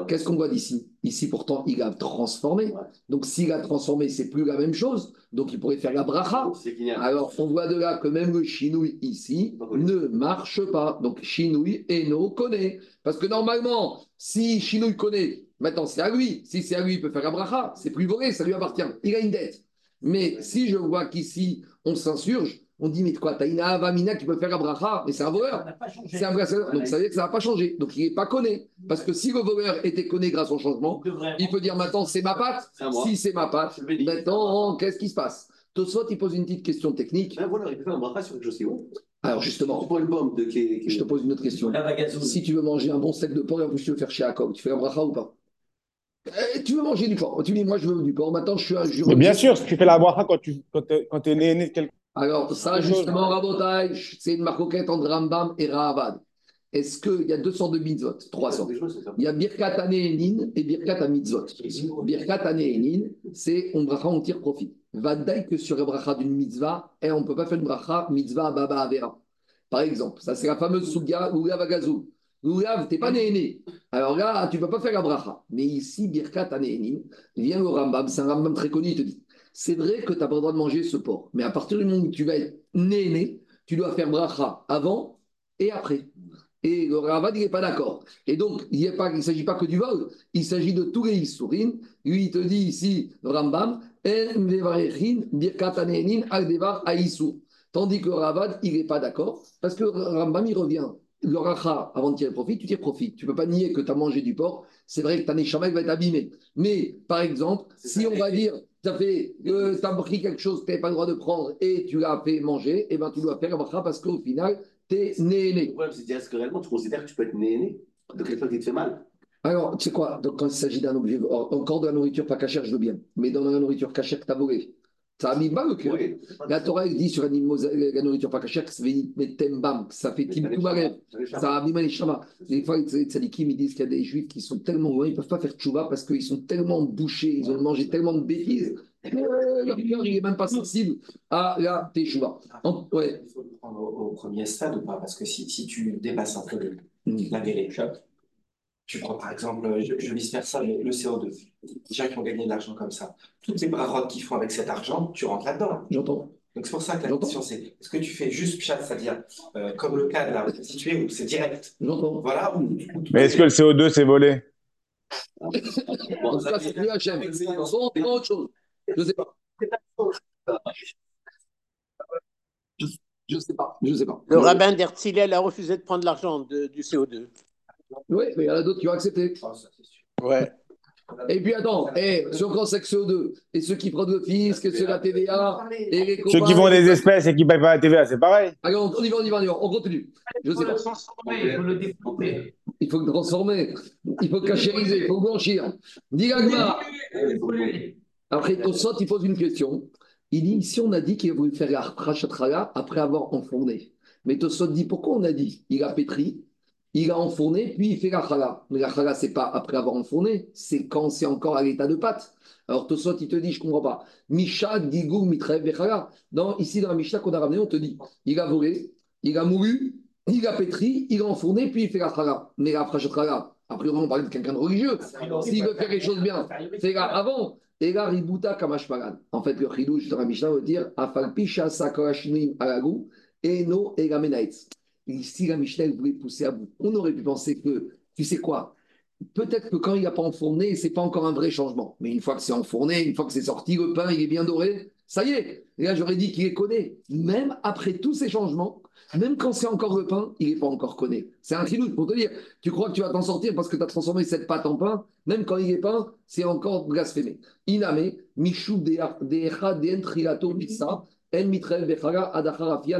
qu'est-ce qu'on voit d'ici? Ici, pourtant, il a transformé. Donc s'il a transformé, c'est plus la même chose. Donc il pourrait faire la bracha. Alors, on voit de là que même le chinouille ici ne marche pas. Donc, chinouille et no connaît. Parce que normalement, si chinouille connaît, maintenant c'est à lui. Si c'est à lui, il peut faire la bracha. C'est plus volé, ça lui appartient. Il a une dette. Mais si je vois qu'ici, on s'insurge, on dit, mais quoi, t'as une avamina qui peut faire un bracha, mais c'est un voleur. C'est un vrai. Donc ça veut dire que ça n'a pas changé. Donc il n'est pas connu. Parce que si le voleur était connu grâce au changement, Il peut dire maintenant c'est ma patte. Si c'est ma patte, maintenant qu'est-ce qui se passe? Tosfot, il pose une petite question technique. Ben voilà, il peut faire un bracha sur quelque chose qui est bon. Alors justement, prends une bombe de qui, qui- je te pose une autre question. Si tu veux manger un bon steak de porc et en plus tu veux faire chez Jacob, tu fais un bracha ou pas? Eh, Tu veux manger du porc. Tu dis moi je veux du porc. Maintenant je suis un juré. Mais bien sûr, si tu fais la bracha quand tu quand t'es, quand t'es né, né de quelqu'un. Alors, ça, chose. justement, Rabotai, c'est une marcoquette entre Rambam et Rahavad. Est-ce qu'il y a 200 de mitzvot? 300. Des choses, c'est ça. Il y a Birkat Anéhénin et Birkat Mitzvot. Birkat Anéhénin, c'est on bracha, on tire profit. Vadaï que sur le bracha d'une mitzvah, et on ne peut pas faire une bracha mitzvah baba avera. Par exemple, ça c'est la fameuse Suga Lulav Agazou. Lulav, t'es pas néhéné. Alors là, tu ne peux pas faire la bracha. Mais ici, Birkat Anéhénin, vient le Rambam, c'est un Rambam très connu, il te dit c'est vrai que tu n'as pas le droit de manger ce porc, mais à partir du moment où tu vas être néhéné, tu dois faire bracha avant et après. Et le Ravad, il n'est pas d'accord. Et donc, il ne s'agit pas que du vol, il s'agit de tous les Issourines. Lui, il te dit ici, le Rambam. Tandis que le Ravad, il n'est pas d'accord, parce que le Rambam, il revient. Le racha, avant de tirer profit, tu tires profit. Tu ne peux pas nier que tu as mangé du porc. C'est vrai que ta neshama va être abîmée. Mais, par exemple, si on va dire, tu as, fait, euh, t'as pris quelque chose que tu n'avais pas le droit de prendre et tu l'as fait manger, et ben tu dois faire le bracha parce qu'au final, tu es né-né. Le problème, c'est de dire est-ce que réellement tu considères que tu peux être né de quelque chose qui te fait mal? Alors, tu sais quoi? Donc, quand il s'agit d'un objet, encore de la nourriture pas cachère, je veux bien. Mais dans la nourriture cachère que tu as volé, ça a mis cœur. Oui. La Torah, dit sur la, nourriture pas cachère que ça fait tembam, que ça fait tim. Ça a mis mal les chamas. Des fois, les tzadikim, ils disent qu'il y a des juifs qui sont tellement loin, ils ne peuvent pas faire tchouva parce qu'ils sont tellement bouchés, ils ont mangé tellement de bêtises. euh, Leur cœur, il n'est même pas sensible à la teshuva. En- Ouais. Il faut le prendre au, premier stade ou pas? Parce que si, tu dépasses un peu le- Mm. la vérité, tu prends par exemple, je, je vice versa, le, le CO2. Les gens qui ont gagné de l'argent comme ça, toutes les brarottes qu'ils font avec cet argent, tu rentres là-dedans. J'entends. Donc c'est pour ça que la question c'est est-ce que tu fais juste chat, c'est-à-dire euh, comme le cas de la prostituée où c'est direct? J'entends. Voilà, Mais est-ce que le CO2 c'est volé? Cas, c'est plus Hachem. Sans autre chose. Je ne sais pas. Je ne sais pas. Je ne sais pas. Le rabbin d'Herzlil a refusé de prendre l'argent de- du CO2. Oui, mais il y en a d'autres qui ont accepté. Ouais. Et puis attends, eh, ceux qui ont sexe CO2, et ceux qui prennent le fisc, et ceux de la TVA, et les Ceux qui font des espèces et qui payent pas la TVA, c'est pareil. Allez, on, on y va, on y va, on y va. On continue. Je Il sais faut le pas. transformer, il faut le développer. Il faut le transformer. Il faut le cachériser. Il faut le blanchir. Le- Après, Tosot, il pose une question. Il dit ici, on a dit qu'il a voulu faire la après avoir enfourné. Mais Tosot dit pourquoi on a dit? Il a pétri, il a enfourné, puis il fait la chala. Mais la chala, c'est pas après avoir enfourné, c'est quand c'est encore à l'état de pâte. Alors Tosot, il te dit, je comprends pas. Misha, Digou, Mitrev, Vechala. Ici, dans la Mishnah qu'on a ramené, on te dit il a volé, il a mouru, il a pétri, il a enfourné, puis il fait la chala. Mais la Rachatrala, a priori, on parle de quelqu'un de religieux. S'il veut faire les choses bien, c'est là avant. Et là, Ributa Kamashpagan. En fait, le chidouche dans la Mishnah veut dire Afalpisha Sakorashnim Alagu et no Egamenaitz. Ici, la Mishnah voulait pousser à bout. On aurait pu penser que, tu sais quoi Peut-être que quand il n'a pas enfourné, c'est pas encore un vrai changement. Mais une fois que c'est enfourné, une fois que c'est sorti, le pain, il est bien doré, ça y est. Et là, j'aurais dit qu'il est connu. Même après tous ces changements, même quand c'est encore le pain, il n'est pas encore connu. C'est un chidouche pour te dire. Tu crois que tu vas t'en sortir parce que tu as transformé cette pâte en pain, même quand il est pain, c'est encore blasphémé. Iname, Trilato Mitsa, En Mitrev Adacharafia.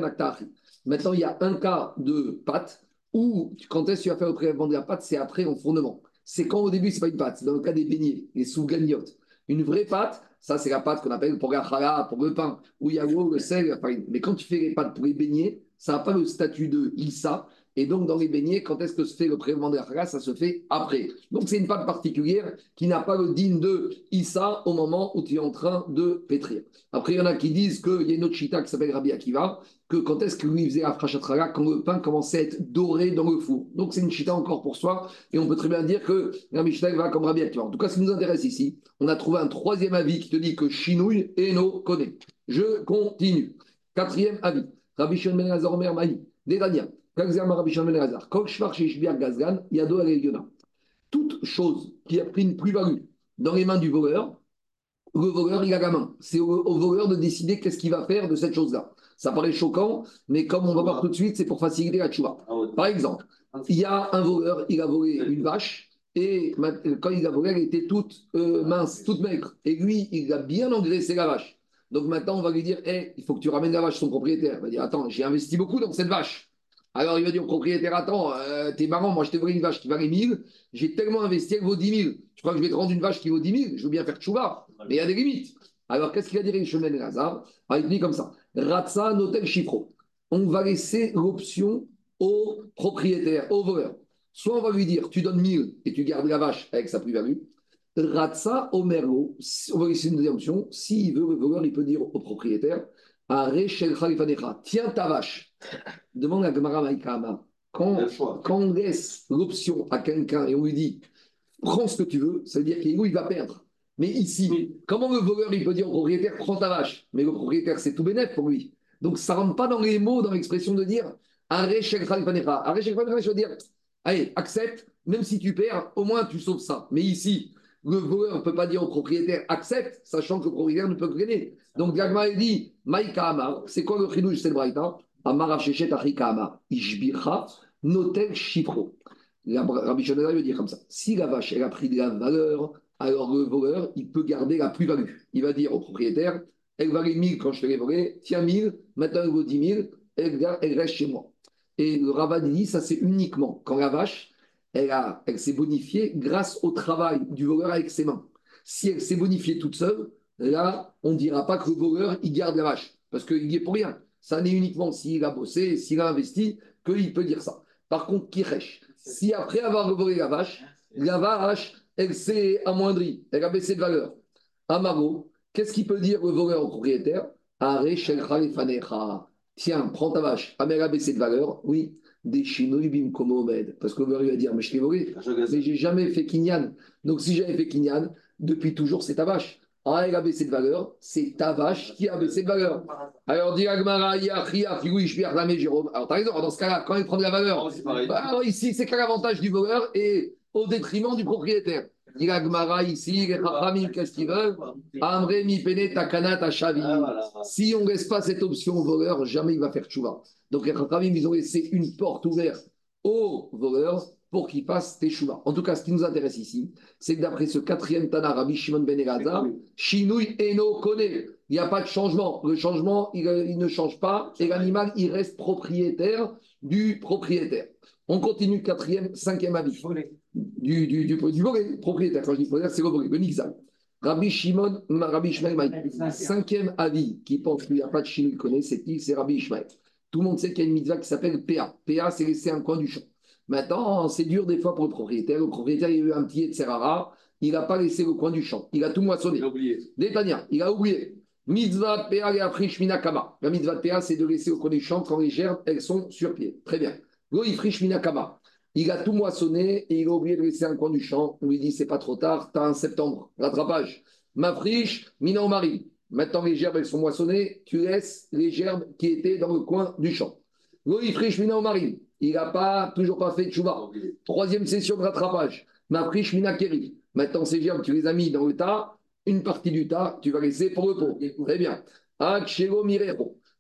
Maintenant, il y a un cas de pâte où, quand est-ce que tu vas faire le prélèvement de la pâte, c'est après enfournement. C'est quand au début, ce n'est pas une pâte, c'est dans le cas des beignets, les sous-gagnottes. Une vraie pâte, ça c'est la pâte qu'on appelle pour la pour le pain, où il y a l'eau, le sel, la farine. Mais quand tu fais les pâtes pour les beignets, ça n'a pas le statut de Issa. Et donc, dans les beignets, quand est-ce que se fait le prélèvement de la Ça se fait après. Donc, c'est une pâte particulière qui n'a pas le digne de Issa au moment où tu es en train de pétrir. Après, il y en a qui disent qu'il y a une autre chita qui s'appelle Rabbi Akiva, que quand est-ce que lui faisait la frachatrala quand le pain commençait à être doré dans le four. Donc c'est une chita encore pour soi, et on peut très bien dire que la Mishnah va comme Rabbi Akiva. En tout cas, ce qui nous intéresse ici, on a trouvé un troisième avis qui te dit que Shinouille et no connaît. Je continue. Quatrième avis. Rabbi Shimon ben Omer Maï, Dédania, Toute chose qui a pris une plus-value dans les mains du voleur, le voleur, il a la main. C'est au, au voleur de décider qu'est-ce qu'il va faire de cette chose-là. Ça paraît choquant, mais comme on va voir tout de suite, c'est pour faciliter la tchouva. Par exemple, il y a un voleur, il a volé une vache, et ma- quand il a volé, elle était toute euh, mince, toute maigre. Et lui, il a bien engraissé la vache. Donc maintenant, on va lui dire, Hey, il faut que tu ramènes la vache à son propriétaire. Il va dire, attends, j'ai investi beaucoup dans cette vache. Alors il va dire au propriétaire, attends, euh, t'es marrant, moi je t'ai une vache qui valait 1000, j'ai tellement investi, elle vaut 10 000. Tu crois que je vais te rendre une vache qui vaut 10 000 Je veux bien faire tchouva, mais il y a des limites. Alors qu'est-ce qu'il a dit Rishon et Lazare Ah, Il dit comme ça, Ratsa notel chifro. On va laisser l'option au propriétaire, au voleur. Soit on va lui dire, tu donnes 1000 et tu gardes la vache avec sa plus-value. Ratsa Omerlo, on va laisser une deuxième option. S'il veut, le voleur, il peut dire au propriétaire, tiens ta vache. Demande à Gemara Maïkama. Quand, quand on laisse l'option à quelqu'un et on lui dit, prends ce que tu veux, ça veut dire qu'il il va perdre. Mais ici, comment le voleur, il peut dire au propriétaire, prends ta vache Mais le propriétaire, c'est tout bénef pour lui. Donc, ça ne rentre pas dans les mots, dans l'expression de dire, shel khalifanecha. Shel khalifanecha, je veux dire, allez, accepte, même si tu perds, au moins tu sauves ça. Mais ici, le voleur ne peut pas dire au propriétaire accepte, sachant que le propriétaire ne peut que gagner. Donc Gagma dit Maïka Amar, c'est quoi le chidouche c'est le braïta? Amar Hachechet Achika Amar, Ishbircha Notel Chipro. La- Rabbi Shonara veut dire comme ça si la vache a pris de la valeur, alors le voleur il peut garder la plus-value. Il va dire au propriétaire elle valait 1000 quand je te l'ai volée, tiens 1000, maintenant elle vaut 10 000, elle, reste chez moi. Et le rabbin dit ça c'est uniquement quand la vache elle, elle s'est bonifiée grâce au travail du voleur avec ses mains. Si elle s'est bonifiée toute seule, là, on ne dira pas que le voleur, il garde la vache, parce qu'il n'y est pour rien. Ça n'est uniquement s'il a bossé, s'il a investi, qu'il peut dire ça. Par contre, Kiresh, si après avoir volé la vache, la vache, elle s'est amoindrie, elle a baissé de valeur. Amaro, qu'est-ce qu'il peut dire le voleur au propriétaire? Tiens, prends ta vache. Elle a baissé de valeur Oui. Des chinouilles bim comme Omed. Parce voleur il va dire Mais je l'ai volé. Mais j'ai jamais fait Kinyan. Donc si j'avais fait Kinyan, depuis toujours, c'est ta vache. Ah, elle a baissé de valeur, c'est ta vache qui a baissé de valeur. Alors, dit Agmara, Yachia, Figou, Ishbiar, Lamé, Jérôme. Alors, t'as raison, dans ce cas-là, quand il prend de la valeur, bah, alors, ici, c'est qu'à l'avantage du voleur et au détriment du propriétaire. Dit Agmara, ici, les qu'est-ce qu'ils veulent Amré, mi pene, tachavi. Si on ne laisse pas cette option au voleur, jamais il va faire tchouva. Donc, les ils ont laissé une porte ouverte au voleur pour qu'il fasse teshuva. En tout cas, ce qui nous intéresse ici, c'est que d'après ce quatrième Tana, Rabbi Shimon ben Elazar, Shinui Eno connaît. Il n'y a pas de changement. Le changement, il, il ne change pas et l'animal, il reste propriétaire du propriétaire. On continue, quatrième, cinquième avis. Du, du, du, du volet, propriétaire. Quand je dis propriétaire, c'est le volet, le nixal. Rabbi Shimon, Rabbi Ishmael. Cinquième avis qui pense qu'il n'y a pas de Shinui connaît, c'est qui? C'est Rabbi Ishmael. Tout le monde sait qu'il y a une mitzvah qui s'appelle PA. PA, c'est laisser un coin du champ. Maintenant, c'est dur des fois pour le propriétaire. Le propriétaire, il a eu un petit de Serrara, il n'a pas laissé le coin du champ. Il a tout moissonné. Il a oublié. Détania, il a oublié. Mitzvah de PA et après Shminakama. La mitzvah de PA, c'est de laisser au coin du champ quand les gerbes, elles sont sur pied. Très bien. Goïfri Shminakama. Il a tout moissonné et il a oublié de laisser un coin du champ. On lui dit, c'est pas trop tard, t'as un septembre. Rattrapage. Ma friche, Mina Mari. Maintenant, les gerbes, elles sont moissonnées. Tu laisses les gerbes qui étaient dans le coin du champ. Goïfri Shminakama. Il n'a pas, toujours pas fait de chouba. Troisième session de rattrapage. Ma friche Minakeri. Maintenant, ces gerbes, tu les as mis dans le tas. Une partie du tas, tu vas laisser pour le pot. Très bien.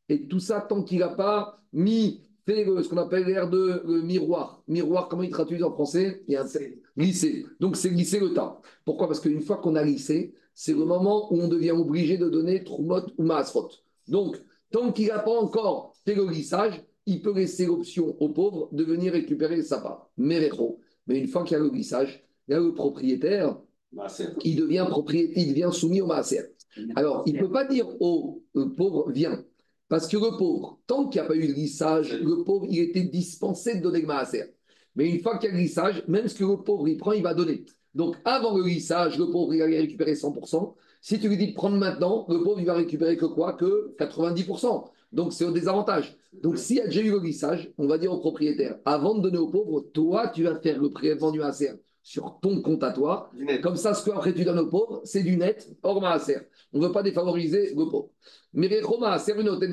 Et tout ça, tant qu'il n'a pas mis, fait le- ce qu'on appelle l'air de le miroir. Miroir, comment il traduit en français? Il y a un glissé. Donc, c'est glisser le tas. Pourquoi? Parce qu'une fois qu'on a glissé, c'est le moment où on devient obligé de donner Trumot ou Maasrot. Donc, tant qu'il n'a pas encore fait le glissage, il peut laisser l'option aux pauvres de venir récupérer sa part. Merecho. Mais une fois qu'il y a le glissage, là, le propriétaire, il devient propriétaire, il devient soumis au maaser. Alors, il ne peut pas dire au pauvre, viens. Parce que le pauvre, tant qu'il n'y a pas eu de glissage, le pauvre, il était dispensé de donner le maaser. Mais une fois qu'il y a le glissage, même ce que le pauvre, il prend, il va donner. Donc, avant le glissage, le pauvre, il va récupérer 100%. Si tu lui dis de prendre maintenant, le pauvre, il va récupérer que quoi? Que 90%. Donc, c'est au désavantage. Donc, s'il y a déjà eu le glissage, on va dire au propriétaire, avant de donner au pauvre, toi, tu vas faire le prélèvement du maaser sur ton compte à toi. Comme ça, ce que après tu donnes aux pauvres, c'est du net hors maaser. On ne veut pas défavoriser le pauvre. Une autre.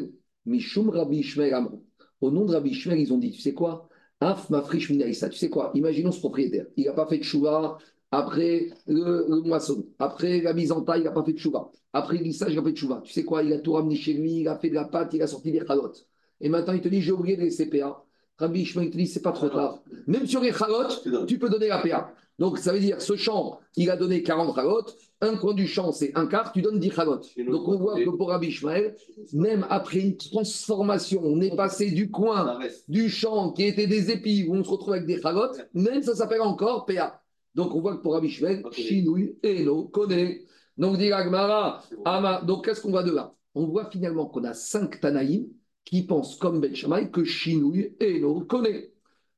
Mishum Rabbi Ishmael Amro. Au nom de Rabbi Ishmael, ils ont dit, tu sais quoi? Af mafrish minaïsa. Tu sais quoi? Imaginons ce propriétaire. Il n'a pas fait de chouva, après le, le moisson, après la mise en taille, il n'a pas fait de chouva, après le lissage, il n'a pas fait de chouva. Tu sais quoi? Il a tout ramené chez lui, il a fait de la pâte, il a sorti des chalotes. Et maintenant, il te dit j'ai oublié de laisser PA. Rabbi Ishmael il te dit c'est pas trop tard. Même sur les chalotes, tu peux donner la PA. Donc ça veut dire ce champ, il a donné 40 chalotes, un coin du champ, c'est un quart, tu donnes 10 chalotes. Donc on voit que pour Rabbi Ishmael, même après une transformation, on est passé du coin du champ qui était des épis où on se retrouve avec des chalotes, même ça s'appelle encore PA. Donc on voit que pour Rabbi Ishmael, Shinouï, Eno, connaît. Donc dit Agmara, Ama. Donc qu'est-ce qu'on voit de là On voit finalement qu'on a 5 Tanaïm qui pensent comme Ben Shammai que Shinouï, Eno, connaît.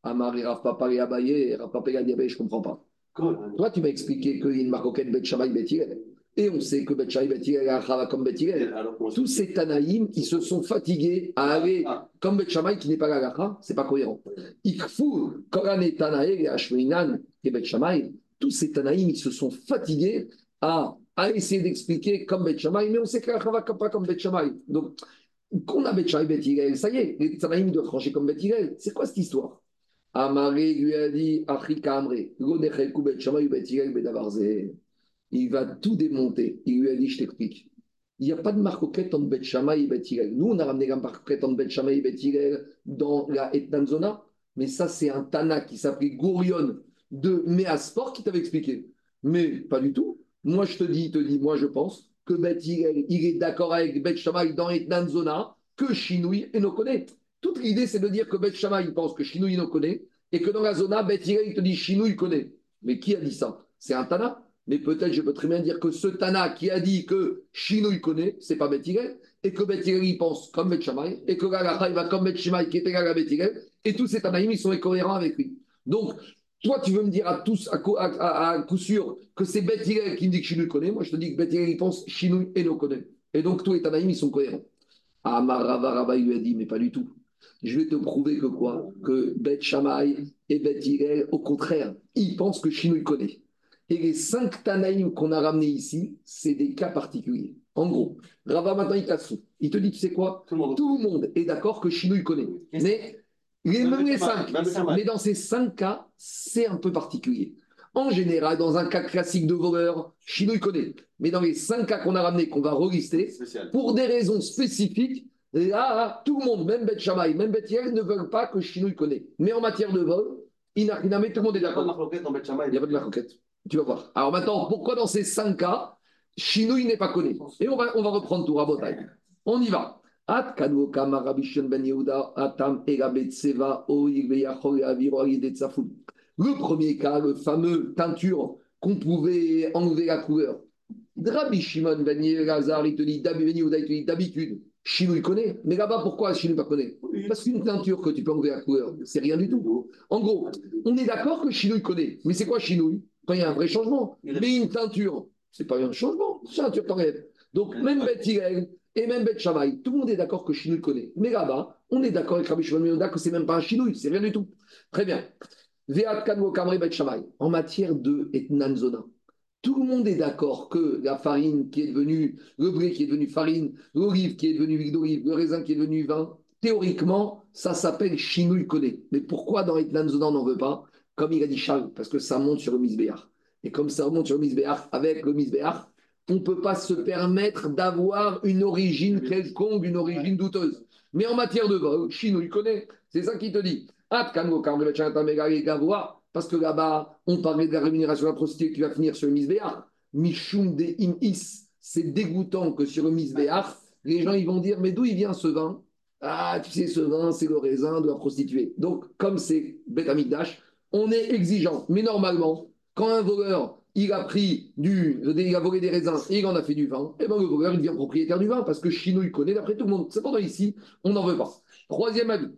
Amar et Rav Papa et Abaye, Rav Papa et Abaye, je ne comprends pas. Toi, tu m'as expliqué qu'il y a une marocaine Bet Shammai Bet. Et on sait que Bet Shammai Bet Hillel a Chava comme Bet. Tous ces Tanaïm, ils se sont fatigués à aller comme Bet Shammai qui n'est pas la c'est pas cohérent. Ikfu, Korane Tanaïm et Ashminan et Bet Shammai, tous ces Tanaïm, ils se sont fatigués à, à essayer d'expliquer comme Bet Shammai, mais on sait que la Chava pas comme Bet Shammai. Donc, qu'on a Bet Shammai Bet Hillel, ça y est, les Tanaïm doivent trancher comme Bet Hillel. C'est quoi cette histoire? Amaré lui a dit Amré, il va tout démonter. Il lui a dit Je t'explique. Il n'y a pas de marcoquette entre Bet Shammai et Bet. Nous, on a ramené la marcoquette entre Bet Shammai et Bet dans la Etnanzona, mais ça, c'est un Tana qui s'appelait Gourion de Méasport qui t'avait expliqué. Mais pas du tout. Moi, je te dis, te dis, moi, je pense que Bet il est d'accord avec Bet Shammai dans Etnanzona que Chinoui et nos connaît. Toute l'idée, c'est de dire que Bet Shammai, il pense que Chinou, il connaît, et que dans la zona, Bet Hillel, il te dit Chinou, il connaît. Mais qui a dit ça? C'est un Tana. Mais peut-être, je peux très bien dire que ce Tana qui a dit que Chinou, il connaît, c'est pas Bet Hillel, et que Bet Hillel, il pense comme Bet Shammai, et que Galacha, il va comme Bet Shammai, qui est égal à Bet Hillel, et tous ces Tanaïm, ils sont incohérents avec lui. Donc, toi, tu veux me dire à tous, à, coup- sûr, que c'est Bet Hillel qui me dit que Chinou, il connaît? Moi, je te dis que Bet Hillel, il pense Chinou, et nous connaît. Et donc, tous les Tanaïm, ils sont cohérents. Marava, Rava, il lui a dit, mais pas du tout. Je vais te prouver que quoi? Que Bet Shammai et Bet Hillel, au contraire, ils pensent que Chinou il connaît. Et les cinq Tanaïm qu'on a ramenés ici, c'est des cas particuliers. En gros, Rava maintenant il. Il te dit, tu sais quoi? Tout le monde est d'accord que Chinou il connaît. Mais les, même les cinq. Mais dans ces cinq cas, c'est un peu particulier. En général, dans un cas classique de voleur, Chinou il connaît. Mais dans les cinq cas qu'on a ramenés, qu'on va relister, pour des raisons spécifiques, là, tout le monde, même Bet Shammai, même Bet Hillel, ne veulent pas que Chinou il connaît. Mais en matière de vol, tout le monde est Il n'y a pas de d'accord. Il n'y a pas de marquette. Tu vas voir. Alors maintenant, pourquoi dans ces cinq cas, Chinou il n'est pas connu? Et on va, on va reprendre tout Rabotai. On y va. At ben Yehuda, atam aviro tsafou. Le premier cas, le fameux teinture qu'on pouvait enlever la couleur. Rabbi Shimon ben Yehuda, il te dit, Rabbi ben Yehuda, il te dit, d'habitude, Chinou il connaît. Mais là-bas, pourquoi Chinou pas connaît? Parce qu'une teinture que tu peux enlever la couleur, c'est rien du tout. En gros, on est d'accord que Chinou il connaît. Mais c'est quoi Chinou Quand il y a un vrai changement. Mais une teinture, c'est pas un changement. C'est une teinture t'enlèves. Donc même Beth et même Beth Shammai, tout le monde est d'accord que Chinou il connaît. Mais là-bas, on est d'accord avec Rabbi Shimon que c'est même pas un Chinou, c'est rien du tout. Très bien. En matière de etnanzona, tout le monde est d'accord que la farine qui est devenue, le blé qui est devenu farine, l'olive qui est devenue huile d'olive, le raisin qui est devenu vin, théoriquement, ça s'appelle Chinouille. Mais pourquoi dans Etnanzona on n'en veut pas? Comme il a dit Charles, parce que ça monte sur le misbéar. Et comme ça monte sur le misbéar, avec le misbéar, on ne peut pas se permettre d'avoir une origine quelconque, une origine douteuse. Mais en matière de vol, Chinouille connaît. C'est ça qu'il te dit. Parce que là-bas, on parlait de la rémunération de la prostituée qui va finir sur le misbéar. Mishum de im-is. C'est dégoûtant que sur le misbéar, les gens ils vont dire Mais d'où il vient ce vin? Ah, tu sais, ce vin, c'est le raisin de la prostituée. Donc, comme c'est Beth Amikdash, on est exigeant. Mais normalement, quand un voleur, il a pris du. Il a volé des raisins et il en a fait du vin, et ben le voleur, il devient propriétaire du vin parce que Chino, il connaît d'après tout le monde. Cependant, ici, on n'en veut pas. Troisième avis.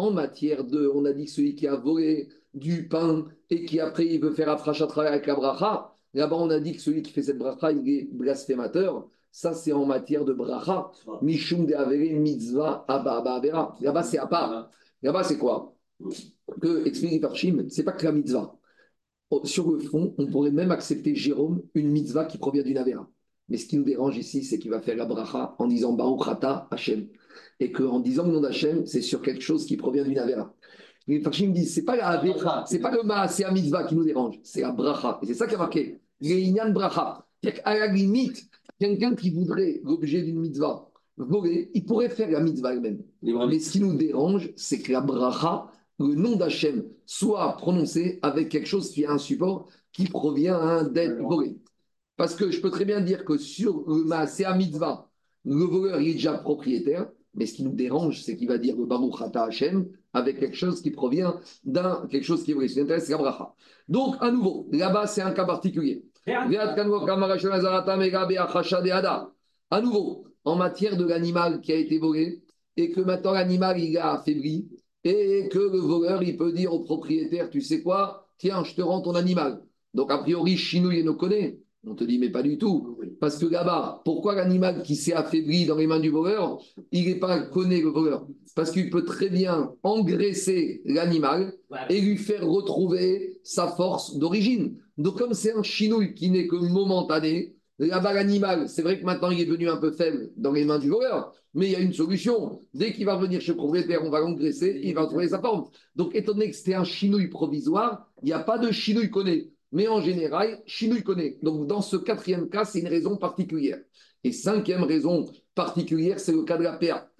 En matière de, on a dit que celui qui a volé du pain et qui après il veut faire afracha travail avec la bracha, là-bas on a dit que celui qui fait cette bracha, il est blasphémateur. Ça, c'est en matière de bracha. Mishum de avere mitzvah abba abba avera. Là-bas, c'est à part. Là-bas, c'est quoi? Que, expliqué par Shim, c'est pas que la mitzvah. Oh, Sur le fond, on pourrait même accepter, Jérôme, une mitzvah qui provient d'une avera. Mais ce qui nous dérange ici, c'est qu'il va faire la bracha en disant Baruch Ata Hashem. Et qu'en disant le nom d'Hachem, c'est sur quelque chose qui provient d'une avera. Les Farshim me disent, c'est pas la Avera, c'est pas le Maaseh Mitzvah qui nous dérange, c'est la Bracha. Et c'est ça qui a marqué. Inyan Bracha. C'est-à-dire qu'à la limite, quelqu'un qui voudrait l'objet d'une mitzvah voler, il pourrait faire la mitzvah elle-même. Mais ce qui nous dérange, c'est que la Bracha, le nom d'Hachem, soit prononcé avec quelque chose qui a un support qui provient hein, d'être volé. Parce que je peux très bien dire que sur le Maaseh Mitzvah, le voleur il est déjà propriétaire, mais ce qui nous dérange, c'est qu'il va dire le Baruch Ata Hashem avec quelque chose qui provient d'un quelque chose qui est vrai. Ce qui intéresse, c'est la bracha. Donc, à nouveau, là-bas, c'est un cas particulier. À nouveau, en matière de l'animal qui a été volé, et que maintenant l'animal il a affaibli, et que le voleur il peut dire au propriétaire, tu sais quoi, tiens, je te rends ton animal. Donc, a priori, Chinou, il nous connaît. On te dit, mais pas du tout. Parce que là-bas, pourquoi l'animal qui s'est affaibli dans les mains du voleur, il n'est pas connu le voleur? Parce qu'il peut très bien engraisser l'animal et lui faire retrouver sa force d'origine. Donc, comme c'est un chinouille qui n'est que momentané, là-bas, l'animal, c'est vrai que maintenant il est devenu un peu faible dans les mains du voleur, mais il y a une solution. Dès qu'il va revenir chez le propriétaire, on va l'engraisser, il va retrouver sa forme. Donc, étant donné que c'était un chinouille provisoire, il n'y a pas de chinouille connu. Mais en général, Chinouille connaît. Donc, dans ce quatrième cas, c'est une raison particulière. Et cinquième raison particulière, c'est le cas de la PA.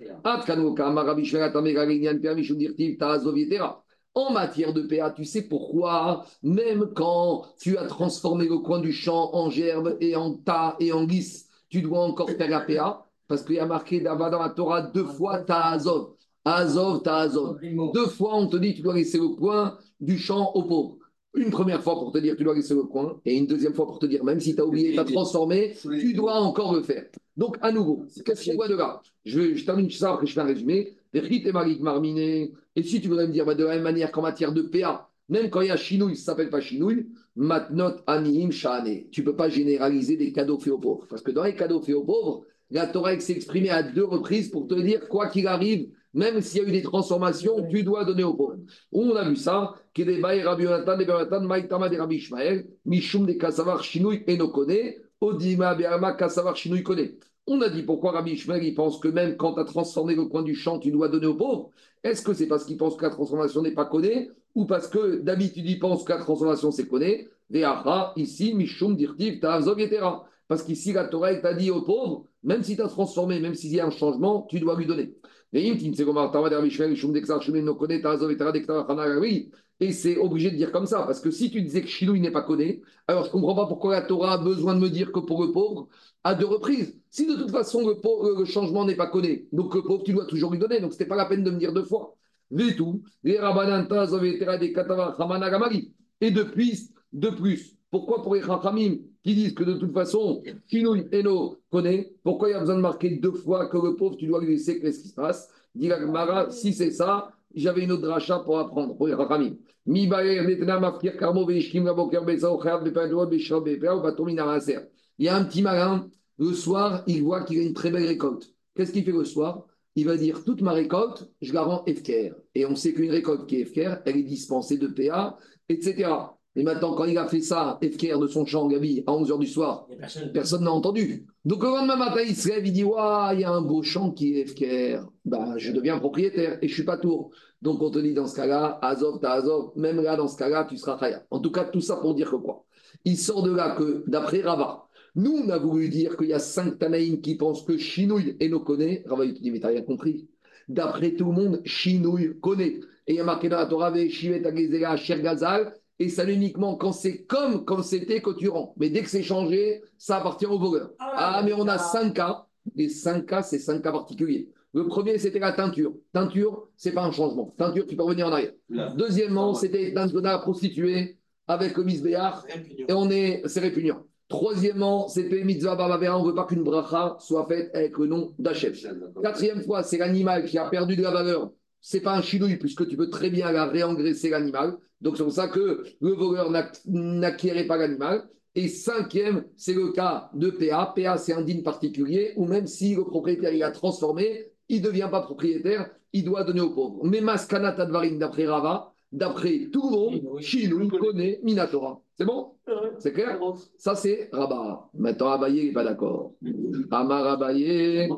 En matière de PA, tu sais pourquoi, même quand tu as transformé le coin du champ en gerbe et en tas et en glisse, tu dois encore faire la PA Parce qu'il y a marqué dans la Torah deux fois Ta'azov. Azov, Ta'azov. Deux fois, on te dit tu dois laisser le coin du champ aux pauvres. Une première fois pour te dire tu dois laisser le coin, et une deuxième fois pour te dire même si tu as oublié, tu as transformé, tu dois encore le faire. Donc à nouveau, qu'est-ce qu'on voit de là? Je, je, termine ça après je fais un résumé. Et si tu voudrais me dire bah, de la même manière qu'en matière de PA, même quand il y a chinouille, ça ne s'appelle pas chinouille, matnot anihim shane. Tu ne peux pas généraliser des cadeaux faits aux pauvres. Parce que dans les cadeaux faits aux pauvres, la Torah s'est exprimée à deux reprises pour te dire quoi qu'il arrive, même s'il y a eu des transformations, tu dois donner aux pauvres. On a vu ça, que des Rabbi Yonatan, des Yonatan, Maïtama de Rabbi Ishmael, Mishum de Kassavar Shinouy Enokone, Odima Be'ama Kassavar Shinouy Kone. On a dit pourquoi Rabbi Ishmael, il pense que même quand tu as transformé le coin du champ, tu dois donner aux pauvres. Est-ce que c'est parce qu'il pense que la transformation n'est pas connue ou parce que d'habitude il pense que la transformation c'est connue Ve'acha, ici, Mishum Dirtiv, Ta'azog etc. Parce qu'ici, la Torah t'a dit aux pauvres, même si tu as transformé, même s'il y a un changement, tu dois lui donner. Et c'est obligé de dire comme ça, parce que si tu disais que Chilou n'est pas connu, alors je ne comprends pas pourquoi la Torah a besoin de me dire que pour le pauvre, à deux reprises. Si de toute façon le, pauvre, le changement n'est pas connu, donc le pauvre, tu dois toujours lui donner, donc ce n'était pas la peine de me dire deux fois. Et de plus, de plus, pourquoi pour les Chachamim qui disent que de toute façon, Kinouy Eno connaît, pourquoi il y a besoin de marquer deux fois que le pauvre, tu dois lui laisser qu'est-ce qui se passe? Dit Mara, si c'est ça, j'avais une autre rachat pour apprendre, pour les Chachamim. Il y a un petit malin, le soir, il voit qu'il a une très belle récolte. Qu'est-ce qu'il fait le soir? Il va dire toute ma récolte, je la rends FKR. Et on sait qu'une récolte qui est FKR, elle est dispensée de PA, etc. Et maintenant, quand il a fait ça, FKR de son champ, Gabi, à 11h du soir, personne n'a entendu. Donc le lendemain matin, il se lève, il dit Waouh, il y a un beau champ qui est FKR. Ben, je deviens propriétaire et je ne suis pas tour. Donc on te dit dans ce cas-là, Azov, t'as Azov, même là, dans ce cas-là, tu seras Khaya. En tout cas, tout ça pour dire que quoi? Il sort de là que, d'après Rava, nous, on a voulu dire qu'il y a cinq Tanaïm qui pensent que Chinouille et nos connaît. Rava, il te dit Mais t'as rien compris. D'après tout le monde, Chinouille connaît. Et il y a marqué dans la Torah, Shivet Agezela, Cher Gazal, et ça uniquement quand c'est comme quand c'était coturant. Mais dès que c'est changé, ça appartient au voleur. Ah, ah mais on a cinq cas. Les cinq cas, c'est cinq cas particuliers. Le premier, c'était la teinture. Teinture, c'est pas un changement. Teinture, tu peux revenir en arrière. Deuxièmement, c'était dans la prostituée avec le misbéar. Et on est, c'est répugnant. Troisièmement, c'était mitzvah babavera. On ne veut pas qu'une bracha soit faite avec le nom d'Hachem. Quatrième fois, c'est l'animal qui a perdu de la valeur. C'est pas un chinouille, puisque tu peux très bien la réengraisser l'animal. Donc c'est pour ça que le voleur n'acquérait pas l'animal. Et cinquième, c'est le cas de PA. PA, c'est un digne particulier, ou même si le propriétaire il a transformé, il ne devient pas propriétaire, il doit donner aux pauvres. Mais Maskanat Advarim, d'après Rava, d'après tout le monde, Chinou connaît Minatora. C'est bon? C'est clair? Ça, c'est Rabat. Maintenant, Abaye n'est pas d'accord. Amar Abaye.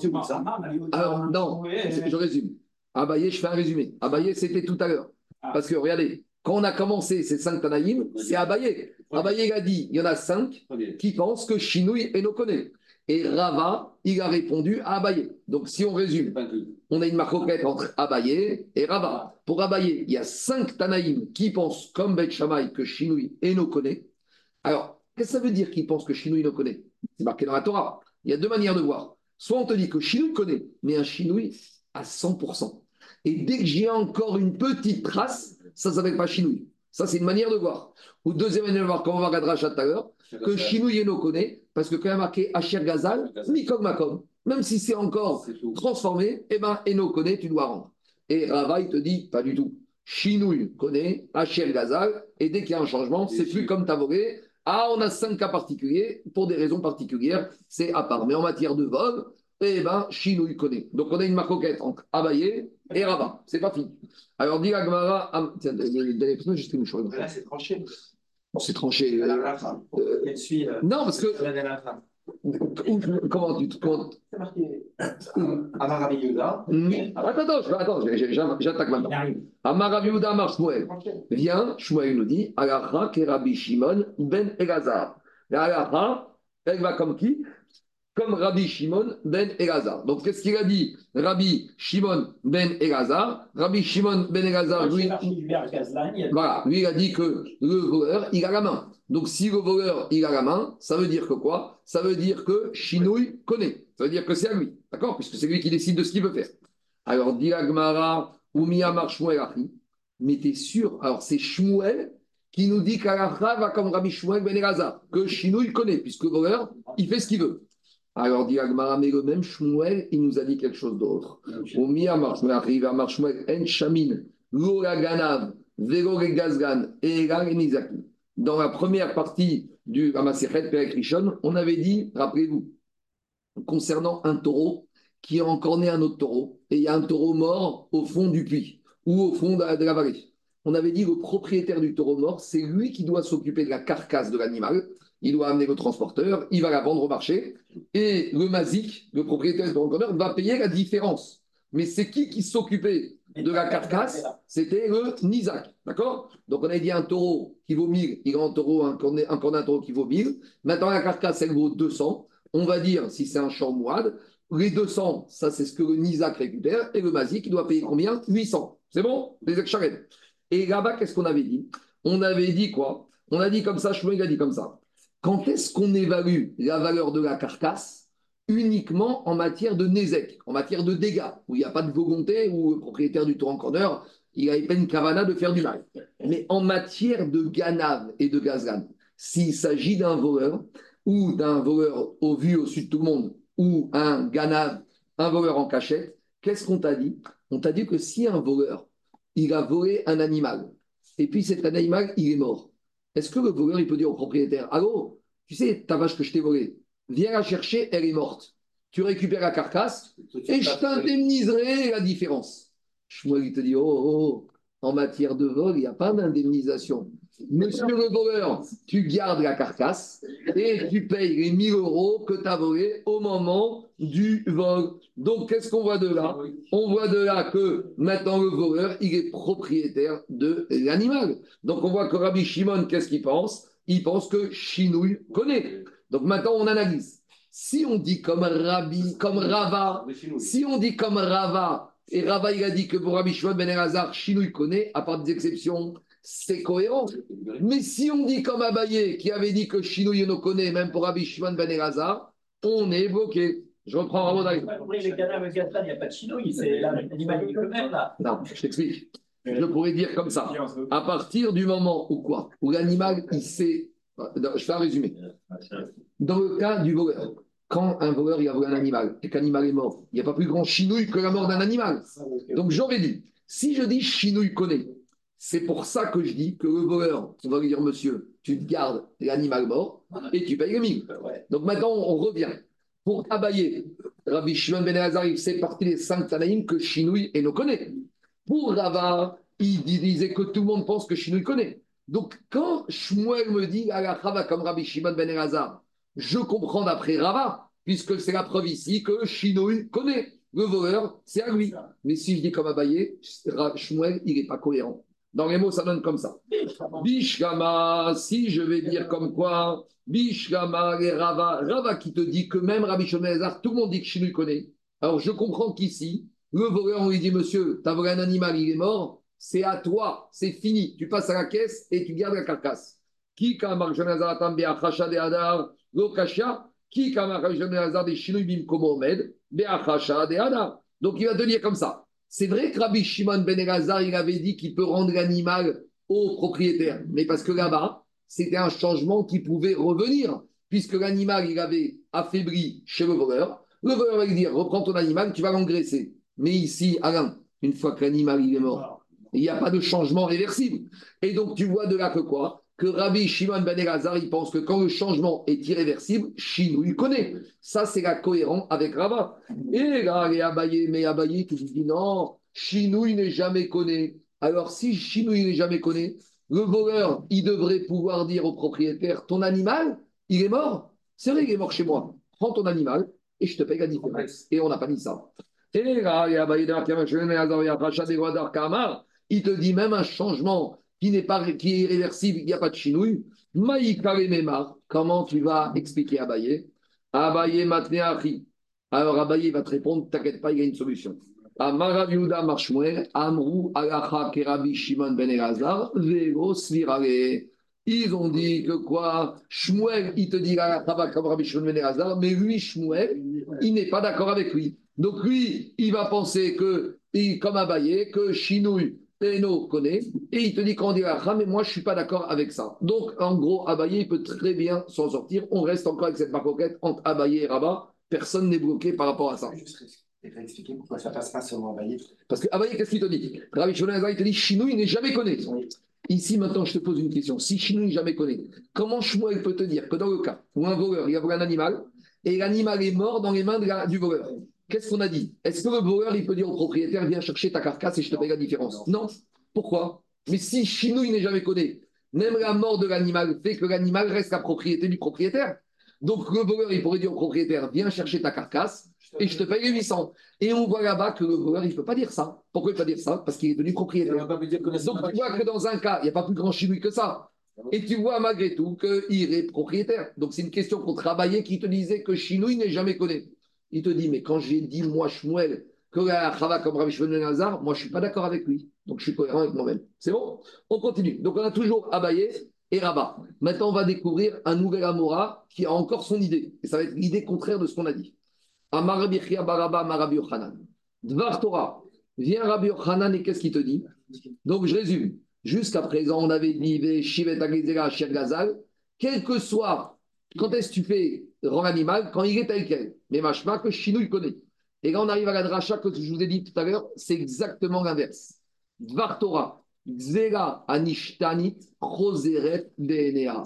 Alors, non, je résume. Abaye, je fais un résumé. Abaye, c'était tout à l'heure. Parce que regardez, quand on a commencé ces cinq Tanaïm, c'est Abaye. Abaye a dit il y en a cinq qui pensent que Shinui et no connaît. Et Rava, il a répondu à Abaye. Donc si on résume, on a une marcoquette entre Abaye et Rava. Pour Abaye, il y a cinq Tanaïm qui pensent comme Beth Shammai que Shinui et no connaît. Alors, qu'est-ce que ça veut dire qu'ils pensent que Shinui no connaît C'est marqué dans la Torah. Il y a deux manières de voir. Soit on te dit que Shinui connaît, mais un Shinui à 100%. Et dès que j'ai encore une petite trace, ça ne s'appelle pas Shinui. Ça, c'est une manière de voir. Ou deuxième manière de voir, comme on va regarder Rachat tout à l'heure, que Shinui Eno connaît, parce que quand il y a marqué Asher Gazal, Mikog Makom, même si c'est encore transformé, eh ben Eno connaît, tu dois rendre. Et Rava, il te dit, pas du tout. Shinui connaît, Asher Gazal, et dès qu'il y a un changement, c'est plus comme Tavoré. Ah, on a cinq cas particuliers, pour des raisons particulières, c'est à part. Mais en matière de vol, eh ben, Shinui connaît. Donc on a une marcoquette entre Abaye et Rava. C'est pas fini. Alors, dit la Gemara. ah, Tiens, donnez moi juste une mouchoir. Là, c'est tranché. C'est tranché. À euh, euh, Elle suit. euh, non, parce que. Comment tu te. comment- C'est marqué. Amar Rabbi Yehuda. Hmm. Attends, attends, j'attaque maintenant. Il. Amar Yehuda Amar Shmuel. Viens, Shmuel nous dit Alacha ke Rabbi Shimon ben Elazar. La Alacha, elle va comme qui? Comme Rabbi Shimon ben Elazar. Donc, qu'est-ce qu'il a dit Rabbi Shimon ben Elazar? Rabbi Shimon ben Elazar, lui, voilà, lui, il a dit que le voleur, il a la main. Donc, si le voleur, il a la main, ça veut dire que quoi? Ça veut dire que Shinouï connaît. Ça veut dire que c'est à lui. D'accord? Puisque c'est lui qui décide de ce qu'il veut faire. Alors, dit Agmara, Oumiyamar Shmuel Achi. Mais t'es sûr? Alors, c'est Shmuel qui nous dit qu'Alacha va comme Rabbi Shmuel Ben Elazar, que Shinouï connaît, puisque le voleur, il fait ce qu'il veut. Alors, dit Agmara, mais le même Shmuel, il nous a dit quelque chose d'autre. Achi, Vamar Shmuel En Shamin, Lora Ganav, Vero Gazgan, et Nizaki. Dans la première partie du Ramasechet Perek Rishon, on avait dit, rappelez-vous, concernant un taureau qui a encore né un autre taureau, et il y a un taureau mort au fond du puits ou au fond de la, de la vallée. On avait dit le propriétaire du taureau mort, c'est lui qui doit s'occuper de la carcasse de l'animal. Il doit amener le transporteur, il va la vendre au marché, et le mazik, le propriétaire du mort, va payer la différence. Mais c'est qui qui s'occupait de la carcasse? C'était le Nizak. D'accord? Donc on a dit un taureau qui vaut 1000, il a un taureau, un cornet, un cornet, taureau qui vaut 1000. Maintenant la carcasse, elle vaut 200. On va dire, si c'est un champ moide, les 200, ça c'est ce que le Nizak récupère, et le Mazik, il doit payer combien? 800. C'est bon? Les. Et là-bas, qu'est-ce qu'on avait dit? On avait dit quoi? On a dit comme ça, Shmuel a dit comme ça. Quand est-ce qu'on évalue la valeur de la carcasse uniquement en matière de Nézek, en matière de dégâts, où il n'y a pas de volonté, où le propriétaire du tour corner, il pas une cavana de faire du mal. Mais en matière de Ganav et de Gazgan, s'il s'agit d'un voleur, ou d'un voleur au vu au-dessus de tout le monde, ou un Ganav, un voleur en cachette, qu'est-ce qu'on t'a dit? On t'a dit que si un voleur, il a volé un animal, et puis cet animal, il est mort, est-ce que le voleur, il peut dire au propriétaire, allô, tu sais, ta vache que je t'ai volée, viens la chercher, elle est morte. Tu récupères la carcasse et je t'indemniserai la différence. Shmuel, il te dit, oh, oh, en matière de vol, il n'y a pas d'indemnisation. Monsieur le voleur, tu gardes la carcasse et tu payes les 1000 euros que tu as volés au moment du vol. Donc, qu'est-ce qu'on voit de là? On voit de là que maintenant le voleur, il est propriétaire de l'animal. Donc, on voit que Rabbi Shimon, qu'est-ce qu'il pense? Il pense que Shinouille connaît. Donc, maintenant, on analyse. Si on dit comme Rabbi, comme Rava, si on dit comme Rava, et Rava, il a dit que pour Rabbi Shimon Ben Elazar, Shinouille connaît, à part des exceptions, c'est cohérent. Mais si on dit comme Abaye, qui avait dit que Shinouille ne connaît, même pour Rabbi Shimon Ben Elazar, on est bloqué. Je reprends Ramon Daï. Les Gazlan, il n'y a pas de chinouille, c'est l'animal qui le même là. Non, je t'explique. Je pourrais dire comme ça. À partir du moment où quoi? Où l'animal, il sait. Je fais un résumé. Dans le cas du voleur, quand un voleur il a volé un animal et qu'un animal est mort, il n'y a pas plus grand chinouille que la mort d'un animal. Donc j'aurais dit, si je dis chinouille connaît, c'est pour ça que je dis que le voleur, on va lui dire, monsieur, tu te gardes l'animal mort et tu payes les mille. Donc maintenant, on revient. Pour Abaye, Rabbi Shimon Ben Elazar, il fait partie des cinq Tanaïm que Shinouille et nous connaît. Pour Rava, il disait que tout le monde pense que Shinouille connaît. Donc quand Shmuel me dit à Rava comme Rabbi Shimon Ben Elazar, je comprends d'après Rava, puisque c'est la preuve ici que Shinouille connaît. Le voleur, c'est à lui. Mais si je dis comme Abaye, Shmuel, il n'est pas cohérent. Dans les mots, ça donne comme ça. Bishkama, si je vais dire comme quoi, Bishkama et Rava, Rava qui te dit que même Rabbi Shimon Elazar, tout le monde dit que Chinu connaît. Alors je comprends qu'ici, le voleur, on lui dit, monsieur, tu as volé un animal, il est mort, c'est à toi, c'est fini. Tu passes à la caisse et tu gardes la carcasse. Qui. Donc il va te dire comme ça. C'est vrai que Rabbi Shimon ben Elazar, il avait dit qu'il peut rendre l'animal au propriétaire, mais parce que là-bas, c'était un changement qui pouvait revenir, puisque l'animal, il avait affaibli chez le voleur. Le voleur va lui dire, reprends ton animal, tu vas l'engraisser. Mais ici, Alain, une fois que l'animal, il est mort, il n'y a pas de changement réversible. Et donc, tu vois de là que quoi? Que Rabbi Shimon ben Elazar, il pense que quand le changement est irréversible, Chinou, il connaît. Ça, c'est la cohérence avec Rava. Et là, les Abaye, mais Abaye, tu dis non, Chinou, il n'est jamais connu. Alors, si Chinou, il n'est jamais connu, le voleur, il devrait pouvoir dire au propriétaire Ton animal, il est mort? C'est vrai qu'il est mort chez moi. Prends ton animal et je te paye la différence. Et on n'a pas dit ça. Et là, Kamar. Il te dit même un changement qui n'est pas qui est irréversible, il n'y a pas de chinouille. Maïkare Memar, comment tu vas expliquer Abaye? Abaye Matneachi. Alors Abaye va te répondre T'inquiète pas, il y a une solution. Marshmuel, Kerabi Shimon Ben Elazar, Vego Svirare. Ils ont dit que quoi? Shmuel, il te dit comme Shimon Ben Elazar, mais lui, Shmuel, il n'est pas d'accord avec lui. Donc lui, il va penser que, comme Abaye, que Chinouille, Eno connaît, et il te dit qu'on dit Alacha, mais moi, je ne suis pas d'accord avec ça. Donc, en gros, Abaye, il peut très bien s'en sortir. On reste encore avec cette marcoquette entre Abaye et Rabat. Personne n'est bloqué par rapport à ça. Juste expliquer pourquoi ça passe pas seulement à Bayer. Parce que Abaye, qu'est-ce qu'il te dit? Rabbi Shimon il te dit Chinou, il n'est jamais connu. Ici, maintenant, je te pose une question. Si Chinou n'est jamais connu, comment Shmuel peut te dire que dans le cas où un voleur, il a volé un animal, et l'animal est mort dans les mains de la- du voleur, qu'est-ce qu'on a dit? Est-ce que le voleur, il peut dire au propriétaire, viens chercher ta carcasse et je te paye la différence? Non. Pourquoi? Mais si Chinou, il n'est jamais connu, même la mort de l'animal fait que l'animal reste la propriété du propriétaire. Donc, le voleur, il pourrait dire au propriétaire, viens chercher ta carcasse et je te paye les 800. Et on voit là-bas que le voleur, il ne peut pas dire ça. Pourquoi il ne peut pas dire ça? Parce qu'il est devenu propriétaire. Donc tu vois que dans un cas, il n'y a pas plus grand chinois que ça. Et tu vois malgré tout qu'il est propriétaire. Donc c'est une question qu'on travaillait qui te disait que Chinois n'est jamais connu. Il te dit, mais quand j'ai dit, moi, Shmuel, que la Chava comme Rabbi Shimon Ben Elazar, moi, je ne suis pas d'accord avec lui. Donc je suis cohérent avec moi-même. C'est bon? On continue. Donc on a toujours Abaye et Rabat. Maintenant, on va découvrir un nouvel Amora qui a encore son idée. Et ça va être l'idée contraire de ce qu'on a dit. Amar Rabbi Baraba, Amar Rabbi Yochanan. Dvar Torah. Viens Rabbi Yochanan et qu'est-ce qu'il te dit? Donc je résume. Jusqu'à présent, on avait dit Ve Shivet Agezera Sher Gazal. Quel que soit, quand est-ce que tu fais rang animal, quand il est tel quel. Mais Machma que Chinou il connaît. Et là, on arrive à la dracha que je vous ai dit tout à l'heure, c'est exactement l'inverse. Dvar Torah. Zera Anishtanit Choseret Benea.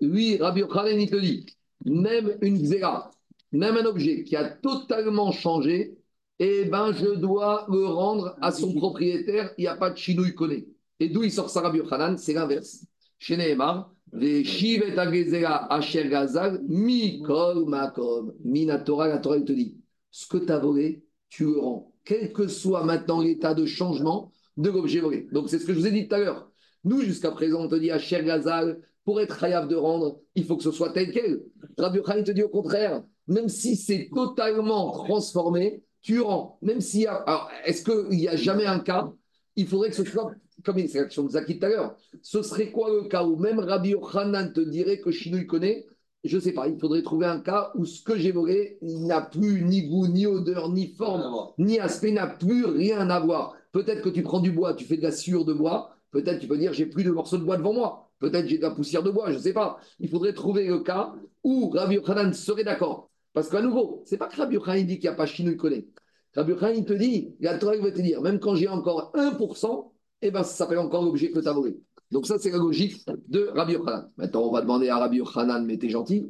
Lui, Rabbi Yochanan, il te dit, même une Zera, même un objet qui a totalement changé, eh ben, je dois le rendre à son propriétaire, il n'y a pas de chinouille connaît. Et d'où il sort ça, Rabbi Yochanan? C'est l'inverse. Chez Nehemar, les shivet asher gazal, mi kol makom. Mina Torah, la Torah, il te dit, ce que tu as volé, tu le rends. Quel que soit maintenant l'état de changement de l'objet volé. Donc, c'est ce que je vous ai dit tout à l'heure. Nous, jusqu'à présent, on te dit asher gazal, pour être khayab de rendre, il faut que ce soit tel quel. Rabbi Yochanan te dit au contraire, même si c'est totalement transformé, tu rends. Même s'il y a. Alors, est-ce qu'il n'y a jamais un cas Il faudrait que ce soit. Comme c'est l'action de Zaki tout à l'heure. Ce serait quoi le cas où même Rabbi Yochanan te dirait que Chinouille connaît? Je ne sais pas. Il faudrait trouver un cas où ce que j'ai volé il n'a plus ni goût, ni odeur, ni forme, ni aspect, n'a plus rien à voir. Peut-être que tu prends du bois, tu fais de la sciure de bois. Peut-être tu peux dire j'ai plus de morceaux de bois devant moi. Peut-être j'ai de la poussière de bois, je ne sais pas. Il faudrait trouver le cas où Rabbi Yochanan serait d'accord. Parce qu'à nouveau, c'est pas que Rabbi Yochanan dit qu'il n'y a pas Chinouille connaît. Rabbi Yochanan, il te dit, la Torah il va te dire, même quand j'ai encore 1%, eh ben, ça s'appelle encore l'objet que tu as volé. Donc ça, c'est la logique de Rabbi Yochanan. Maintenant, on va demander à Rabbi Yochanan, mais t'es gentil,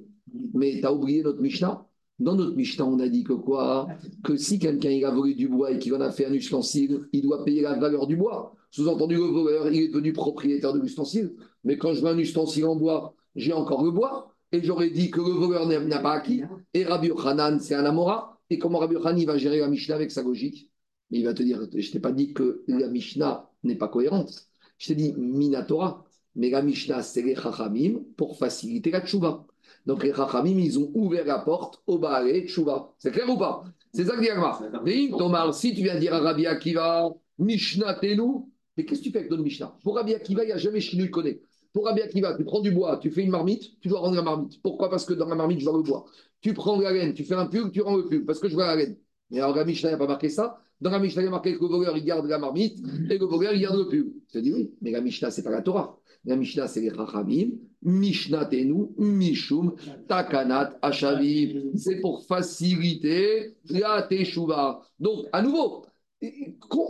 mais tu as oublié notre Mishnah. Dans notre Mishnah, on a dit que quoi? Que si quelqu'un a volé du bois et qu'il en a fait un ustensile, il doit payer la valeur du bois. Sous-entendu, le voleur, il est devenu propriétaire de l'ustensile. Mais quand je veux un ustensile en bois, j'ai encore le bois. Et j'aurais dit que le voleur n'a pas acquis. Et Rabbi Yochanan, c'est un Amora. Et comment Rabbi Yochanan, il va gérer la Mishnah avec sa logique? Mais il va te dire, je t'ai pas dit que la Mishnah n'est pas cohérente. Je t'ai dit Minatora, mais la Mishnah, c'est les Chachamim pour faciliter la Tchouva. Donc les Chachamim, ils ont ouvert la porte au Baale Tchouva. C'est clair ou pas? C'est ça que dit Agma. Mais Tomar, si tu viens dire à Rabbi Akiva, Mishnah Tenu, mais qu'est-ce que tu fais avec notre Mishnah? Pour Rabbi Akiva, il n'y a jamais Shinui connaît. Pour Rabbi Akiva, tu prends du bois, tu fais une marmite, tu dois rendre la marmite. Pourquoi? Parce que dans la marmite, je vois le bois. Tu prends de la laine, tu fais un pull, tu rends le pull, parce que je vois la laine. Mais alors, la Mishnah n'a pas marqué ça. Dans la Mishnah, il y a marqué que le voleur, il garde la marmite et le voleur, il garde le pull. Je dis oui, mais la Mishnah, ce n'est pas la Torah. La Mishnah, c'est les Chachamim. Mishnah Tenu, Mishum, Takanat, Ashavim. C'est pour faciliter la Teshuvah. Donc, à nouveau,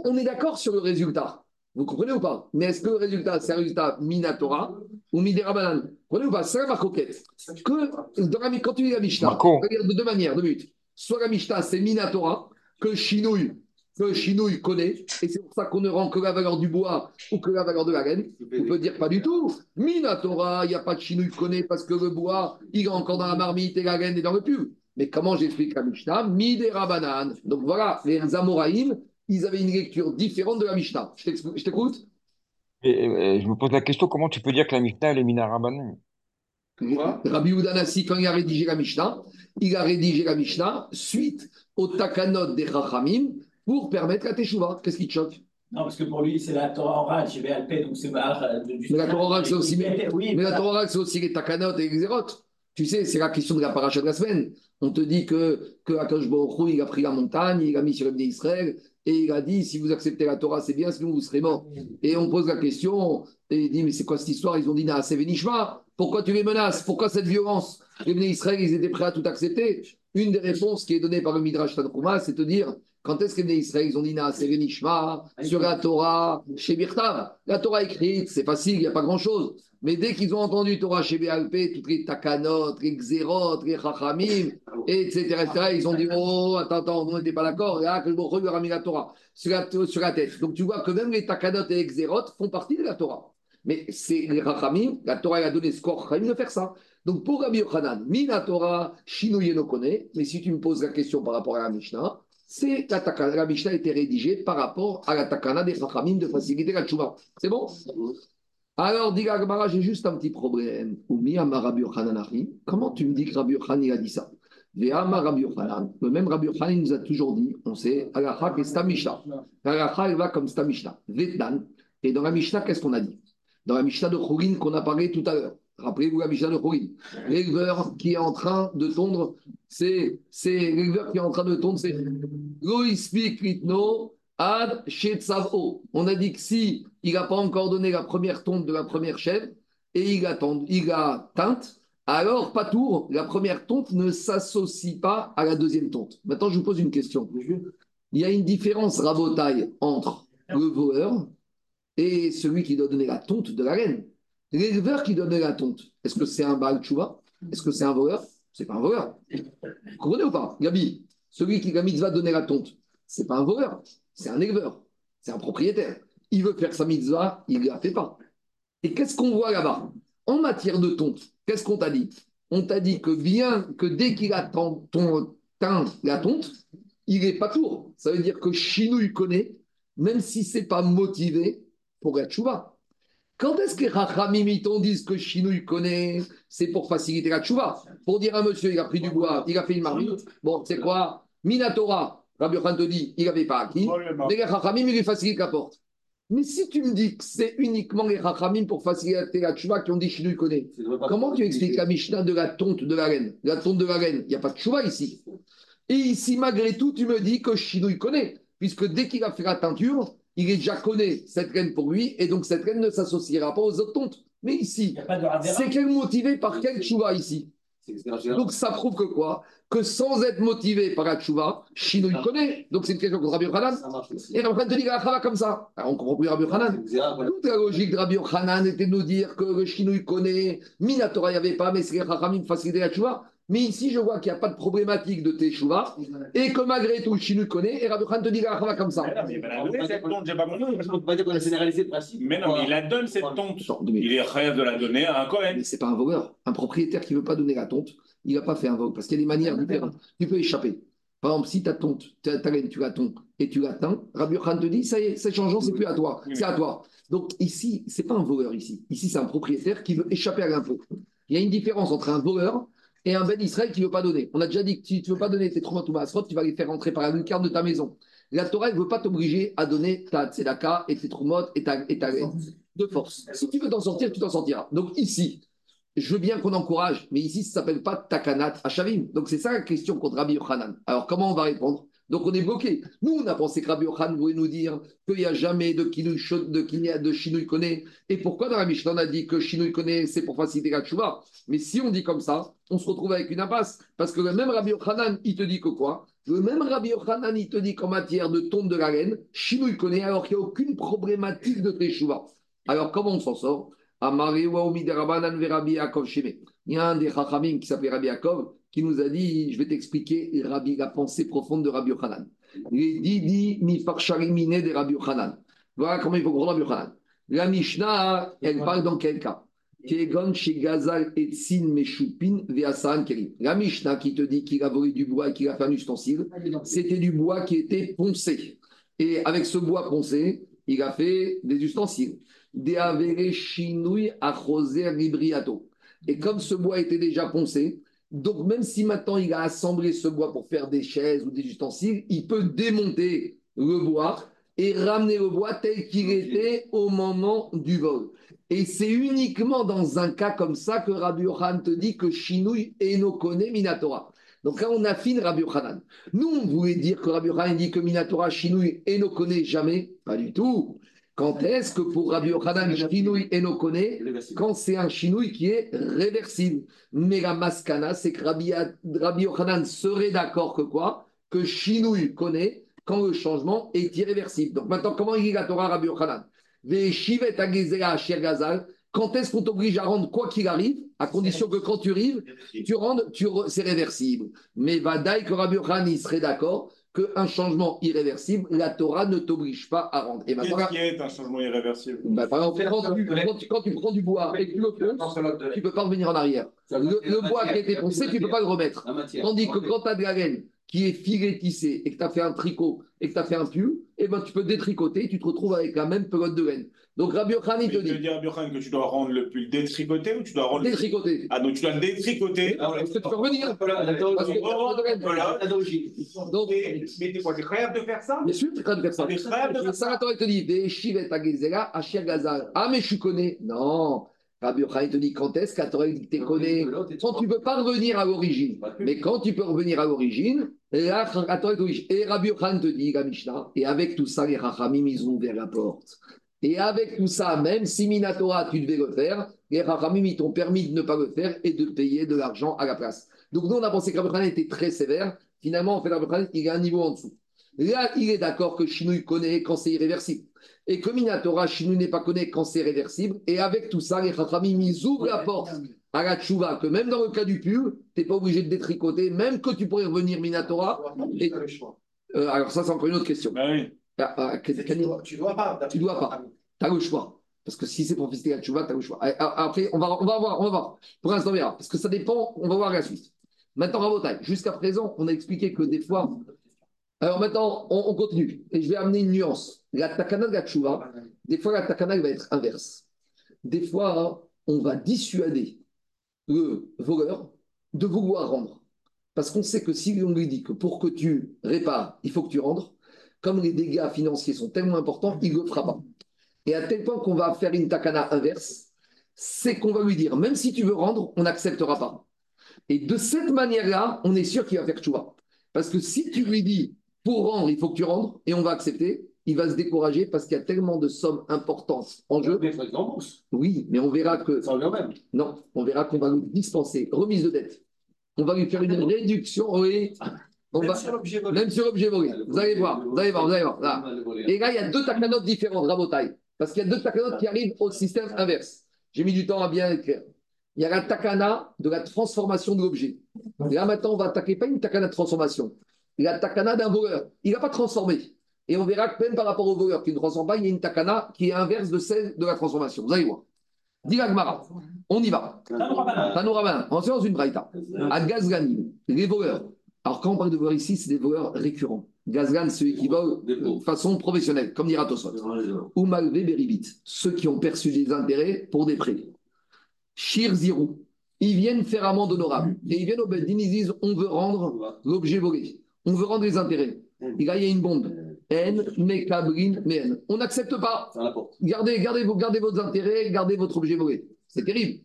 on est d'accord sur le résultat. Vous comprenez ou pas? Mais est-ce que le résultat, c'est un résultat Minatora ou Miderabanan Vous comprenez ou pas? C'est la marcoquette. Que dans la, quand tu lis la Mishnah, de deux manières, deux minutes. Soit la Mishnah, c'est Minatora, que Shinouille, que Shinouille connaît, et c'est pour ça qu'on ne rend que la valeur du bois ou que la valeur de la laine. On peut dire pas du tout. Minatora, il n'y a pas de Shinouille connaît parce que le bois, il est encore dans la marmite et la laine est dans le pub. Mais comment j'explique la Mishnah? Miderabanan. Donc voilà, les Amoraïm, ils avaient une lecture différente de la Mishnah. Je t'écoute? Et, et, je me pose la question, comment tu peux dire que la Mishnah, elle est Minarabanan Rabbi Udanassi, quand il a rédigé la Mishnah, il a rédigé la Mishnah suite au takanot des Chachamim pour permettre la Teshuvah. Qu'est-ce qui te choque? Non, parce que pour lui, c'est la Torah orale chez BLP, donc c'est euh, Mais la Torah orale, c'est aussi, oui, mais la Torah orale, c'est aussi les takanot et les xérotes. Tu sais, c'est la question de la paracha de la semaine. On te dit que, que Akash Baruch il a pris la montagne, il a mis sur le Israël, et il a dit si vous acceptez la Torah, c'est bien, sinon vous serez mort. Et on pose la question, et il dit mais c'est quoi cette histoire? Ils ont dit Naase Venishma, pourquoi tu les menaces? Pourquoi cette violence? Les Israël, ils étaient prêts à tout accepter. Une des réponses qui est donnée par le Midrash Tanchuma, c'est de dire quand est-ce que les Israël, ils ont dit Naase Venishma sur la Torah, chez Birtav La Torah écrite, c'est facile, il n'y a pas grand-chose. Mais dès qu'ils ont entendu Torah chez BALP, toutes les takanot, les xérot, les chachamim, etc., etc., ils ont dit Oh, attends, attends, on n'était pas d'accord. Et là, que le Bordeaux leur a mis la Torah sur la, sur la, tête. Donc tu vois que même les takanot et les xérot font partie de la Torah. Mais c'est les chachamim, la Torah a donné ce corps de faire ça. Donc pour Rabbi Yochanan, la Torah, Shinouye no connaît, mais si tu me poses la question par rapport à la Mishnah, c'est la, takana, la Mishnah a été rédigée par rapport à la takana des chachamim de faciliter la. C'est bon? Alors, dit Agmara, j'ai juste un petit problème. Comment tu me dis que Rabbi Yochanan a dit ça? Le même Rabbi Yochanan nous a toujours dit, on sait, Alacha et Stamishna. Alacha, il va comme Stamishna. Vetnan. Et dans la Mishnah, qu'est-ce qu'on a dit? Dans la Mishnah de Chorin qu'on a parlé tout à l'heure. Rappelez-vous la Mishnah de Chorin. L'éleveur qui est en train de tondre, c'est l'éleveur qui est en train de tondre, c'est Ad On a dit que si il n'a pas encore donné la première tonte de la première chèvre et il a, il a teinte, alors tour, la première tonte ne s'associe pas à la deuxième tonte. Maintenant, je vous pose une question. Il y a une différence rabotaille entre le voleur et celui qui doit donner la tonte de la reine. L'éleveur qui donne la tonte, est-ce que c'est un Baal Est-ce que c'est un voleur? C'est pas un voleur. Vous comprenez ou pas? Gabi, celui qui, la mitzvah, donner la tonte, c'est pas un voleur c'est un éleveur, c'est un propriétaire. Il veut faire sa mitzvah, il ne la fait pas. Et qu'est-ce qu'on voit là-bas? En matière de tonte, qu'est-ce qu'on t'a dit? On t'a dit que bien que dès qu'il a la tonte, il n'est pas tour. Ça veut dire que Chinou, il connaît, même si ce n'est pas motivé pour être chouva. Quand est-ce que Rachamim t'ont dit que Chinou, il connaît? C'est pour faciliter la chouva. Pour dire à monsieur, il a pris du bois, il a fait une marmite. Bon, c'est quoi? Minatora, Rabbi Khan te dit, il n'avait pas acquis. Les Chachamim, il lui facilite la porte. Mais si tu me dis que c'est uniquement les Chachamim pour faciliter la tchouva qui ont dit Chinou, il connaît, comment tu expliques la Mishnah de la tonte de la reine? La tonte de la reine, il n'y a pas de tchouva ici. Et ici, malgré tout, tu me dis que Chinou, il connaît, puisque dès qu'il a fait la teinture, il est déjà connaît cette reine pour lui, et donc cette reine ne s'associera pas aux autres tontes. Mais ici, c'est qu'elle motivée par quel tchouva ici? Donc ça prouve que quoi? Que sans être motivé par la tchouva, Chino il connaît. Donc c'est une question contre Rabbi Yochanan. Et Rabbi te dit la comme ça. Alors on comprend plus Rabbi Yochanan. Toute la logique de Rabbi Yochanan était de nous dire que le Chino il connaît. Minatora il n'y avait pas, mais c'est les Chachamim faciliter la tchouva. Mais ici, je vois qu'il n'y a pas de problématique de Teshuvah et que malgré tout, Chinu connaît et Rabbi Khan te dit la comme ça. Mais non, mais il a donné cette tonte, j'ai pas compris. Parce qu'on peut pas dire qu'on a généralisé le principe. Mais non, mais il la donne cette tonte. Il est rêve de la donner à un Cohen. Mais c'est pas un voleur. Un propriétaire qui ne veut pas donner la tonte, il n'a pas fait un vol parce qu'il y a des manières différentes. Tu peux échapper. Par exemple, si ta tonte, ta, ta laine, tu la tonds et tu la teins, Rabbi Khan te dit, ça y est, c'est changeant, c'est plus à toi, c'est à toi. Donc ici, c'est pas un voleur ici. Ici, c'est un propriétaire qui veut échapper à l'impôt. Il y a une différence entre un voleur et un Ben Israël qui ne veut pas donner. On a déjà dit que si tu ne veux pas donner tes trois ou tu vas les faire rentrer par la lucarne de ta maison. La Torah ne veut pas t'obliger à donner ta tzedaka et tes trumot et ta, et ta de force. Si tu veux t'en sortir, tu t'en sortiras. Donc ici, je veux bien qu'on encourage, mais ici, ça ne s'appelle pas takanat Hashavim. Donc c'est ça la question contre Rabbi Yochanan. Alors comment on va répondre? Donc on est bloqué. Nous, on a pensé que Rabbi Yochanan voulait nous dire qu'il n'y a jamais de shinouï connaît. Et pourquoi dans la Mishnah on a dit que connaît, c'est pour faciliter la tchouva Mais si on dit comme ça, on se retrouve avec une impasse. Parce que le même Rabbi Yochanan, il te dit que quoi? Le même Rabbi Yochanan, il te dit qu'en matière de tombe de la reine, connaît alors qu'il n'y a aucune problématique de teshuva. Alors comment on s'en sort? Il y a un des Chachamim qui s'appelait Rabbi Yaakov qui nous a dit, je vais t'expliquer Rabbi, la pensée profonde de Rabbi Yochanan. Il dit, dit, mi farsharimine de Rabbi Yochanan. Voilà comment il faut comprendre Rabbi Yochanan. La Mishnah, elle parle dans quel cas? La Mishnah qui te dit qu'il a volé du bois et qu'il a fait un ustensile, c'était du bois qui était poncé. Et avec ce bois poncé, il a fait des ustensiles. Libriato. Et comme ce bois était déjà poncé, donc, même si maintenant il a assemblé ce bois pour faire des chaises ou des ustensiles, il peut démonter le bois et ramener le bois tel qu'il était au moment du vol. Et c'est uniquement dans un cas comme ça que Rabbi Yochanan te dit que Shinui Enokone Minatora. Donc là, on affine Rabbi Yochanan. Nous, on voulait dire que Rabbi Yochanan dit que Minatora Shinui Enokone jamais. Pas du tout. Quand est-ce que pour Rabbi Yochanan, Shinui Enokone, quand c'est un Shinui qui est réversible? Mais la maskana, c'est que Rabbi, Yochanan serait d'accord que quoi? Que Shinui connaît quand le changement est irréversible. Donc maintenant, comment il dit la Torah Rabbi Yochanan? Quand est-ce qu'on t'oblige à rendre quoi qu'il arrive, à condition que quand tu arrives, tu rendes, tu c'est réversible. Mais Vadaï que Rabbi Yochanan serait d'accord qu'un changement irréversible, la Torah ne t'oblige pas à rendre. Qu'est-ce qui est un changement irréversible? Bah, Par exemple, quand tu, quand, tu, prends du bois et que tu le ponces, tu ne peux pas revenir en arrière. Le, bois qui a été poncé, tu ne peux pas le remettre. Tandis que quand tu as de la laine qui est filé tissé et que tu as fait un tricot et que tu as fait un pull, eh ben, tu peux détricoter, tu te retrouves avec la même pelote de laine. Donc Rabbi Yochanan, il te dit. Tu veux dire, Rabbi Yochanan, que tu dois rendre le pull détricoté ou tu dois rendre. Détricoté. Ah, donc tu dois le détricoter. Ah, Est-ce que tu peux revenir Parce que Donc, mais t'es quoi, t'es capable de faire ça? Bien sûr, t'es capable de faire ça. T'es capable de faire ça. Attends, il te dit, Achir Gazal. Ah, mais je connais. Non. Rabbi Yochanan te dit quand est-ce qu'à Torah dit que tu connais Quand tu ne peux pas revenir à l'origine. Mais quand tu peux revenir à l'origine, là, à Torah Et Rabbi Yochanan te dit, la Mishnah, et avec tout ça, les Rachamim, ils ont ouvert la porte. Et avec tout ça, même si Minatora, tu devais le faire, les Rachamim, ils t'ont permis de ne pas le faire et de payer de l'argent à la place. Donc nous, on a pensé que Rabbi Yochanan était très sévère. Finalement, en fait, Rabbi Yochanan, il a un niveau en dessous. Là, il est d'accord que Chinou connaît quand c'est irréversible. Et que Minatora, Chinou n'est pas connu quand c'est réversible. Et avec tout ça, les Chachamim, ils ouvrent la porte à la tchouva, que même dans le cas du pull, tu n'es pas obligé de détricoter, même que tu pourrais revenir Minatora. Et, euh, alors ça, c'est encore une autre question. Ben oui. Ah, ah, tu ne dois pas. Tu dois pas. Tu as le choix. Parce que si c'est pour visiter la tchouva, tu as le choix. Après, on va, on va voir, on va voir. Pour l'instant, on verra. Parce que ça dépend, on va voir la suite. Maintenant, Rabotai, jusqu'à présent, on a expliqué que des fois, alors maintenant, on, continue. Et je vais amener une nuance. La takana de la tchouva, des fois, la takana va être inverse. Des fois, on va dissuader le voleur de vouloir rendre. Parce qu'on sait que si on lui dit que pour que tu répares, il faut que tu rendes, comme les dégâts financiers sont tellement importants, il ne le fera pas. Et à tel point qu'on va faire une takana inverse, c'est qu'on va lui dire, même si tu veux rendre, on n'acceptera pas. Et de cette manière-là, on est sûr qu'il va faire tchouva. Parce que si tu lui dis, pour rendre, il faut que tu rendes, et on va accepter. Il va se décourager parce qu'il y a tellement de sommes importantes en jeu. Oui, mais on verra que. Ça revient même. Non, on verra qu'on va nous dispenser. Remise de dette. On va lui faire une réduction. Oui. On même, sur l'objet volé. même sur l'objet volé. Vous allez voir, vous allez voir, vous allez voir. Là. Et là, il y a deux takanotes différentes, Rabotai. Parce qu'il y a deux takanotes qui arrivent au système inverse. J'ai mis du temps à bien écrire. Il y a la takana de la transformation de l'objet. Là, maintenant, on va attaquer pas une takana de transformation il a takana d'un voleur. Il n'a pas transformé. Et on verra que même par rapport au voleur qui ne transforme pas, il y a une takana qui est inverse de celle de la transformation. Vous allez voir. Dis on y va. Tanourabanan. On est dans une braïta. À Gazgani, les voleurs, Alors, quand on parle de voleurs ici, c'est des voleurs récurrents. Gazgan, ceux qui volent de façon professionnelle, comme dira Tosfot. Ou malvé beribit, ceux qui ont perçu des intérêts pour des prêts. Shir Zirou, ils viennent faire amende honorable. Et ils viennent au Beddin, ils disent on veut rendre l'objet volé, on veut rendre les intérêts. Et là, il y a une bombe. N, Mekabrin, Men. On n'accepte pas. Gardez, gardez, vos, gardez vos intérêts, gardez votre objet volé. C'est terrible.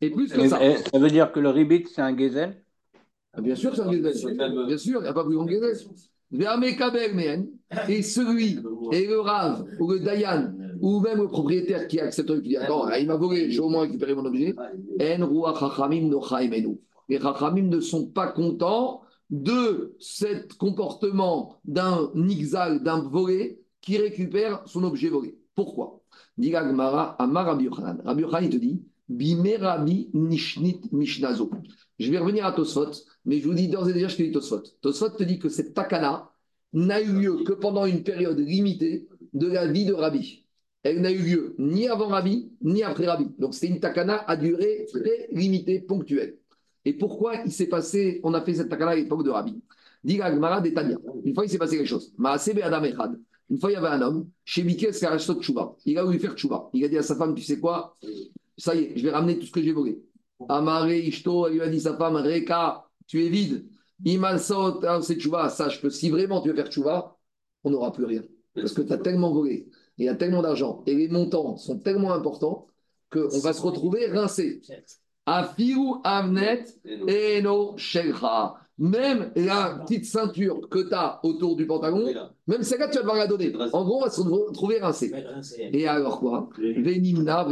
Et plus que ça. ça veut dire que le ribit, c'est un gazelle? Bien sûr, c'est un. Bien sûr, il n'y a pas plus grand mehen, Et celui, et le rave, ou le dayan, ou même le propriétaire qui accepte, qui dit Attends, il m'a volé, j'ai au moins récupéré mon objet. Les chachamim ne sont pas contents de ce comportement d'un nixal, d'un volé, qui récupère son objet volé. Pourquoi? Dit la Gemara, Amar Rabbi Yochanan. Rabbi Yochanan, il te dit Bime Rabbi Nishnit Mishnazo. Je vais revenir à Tosfot, mais je vous dis d'ores et déjà, je te dis Tosfot. Tosfot te dit que cette takana n'a eu lieu que pendant une période limitée de la vie de Rabbi. Elle n'a eu lieu ni avant Rabbi, ni après Rabbi. Donc c'est une takana à durée très limitée, ponctuelle. Et pourquoi il s'est passé, on a fait cette takana à l'époque de Rabbi? Dit la Gemara d'Etania. Une fois, il s'est passé quelque chose. Une fois, il y avait un homme, chez Mikes Karashtot Chouba. Il a voulu faire Chouba. Il a dit à sa femme, tu sais quoi? Ça y est, je vais ramener tout ce que j'ai volé. Amaré Ishto, elle lui a dit sa femme, Reka, tu es vide. Imalsot, c'est. Sache que si vraiment tu veux faire Chouba, on n'aura plus rien. Parce que tu as tellement volé, il y a tellement d'argent, et les montants sont tellement importants qu'on va se retrouver rincé. Avnet Eno Shelcha. Même la petite ceinture que tu as autour du pantalon, même celle-là, tu vas devoir la donner. En gros, on va se retrouver rincé. Et alors quoi? Venimna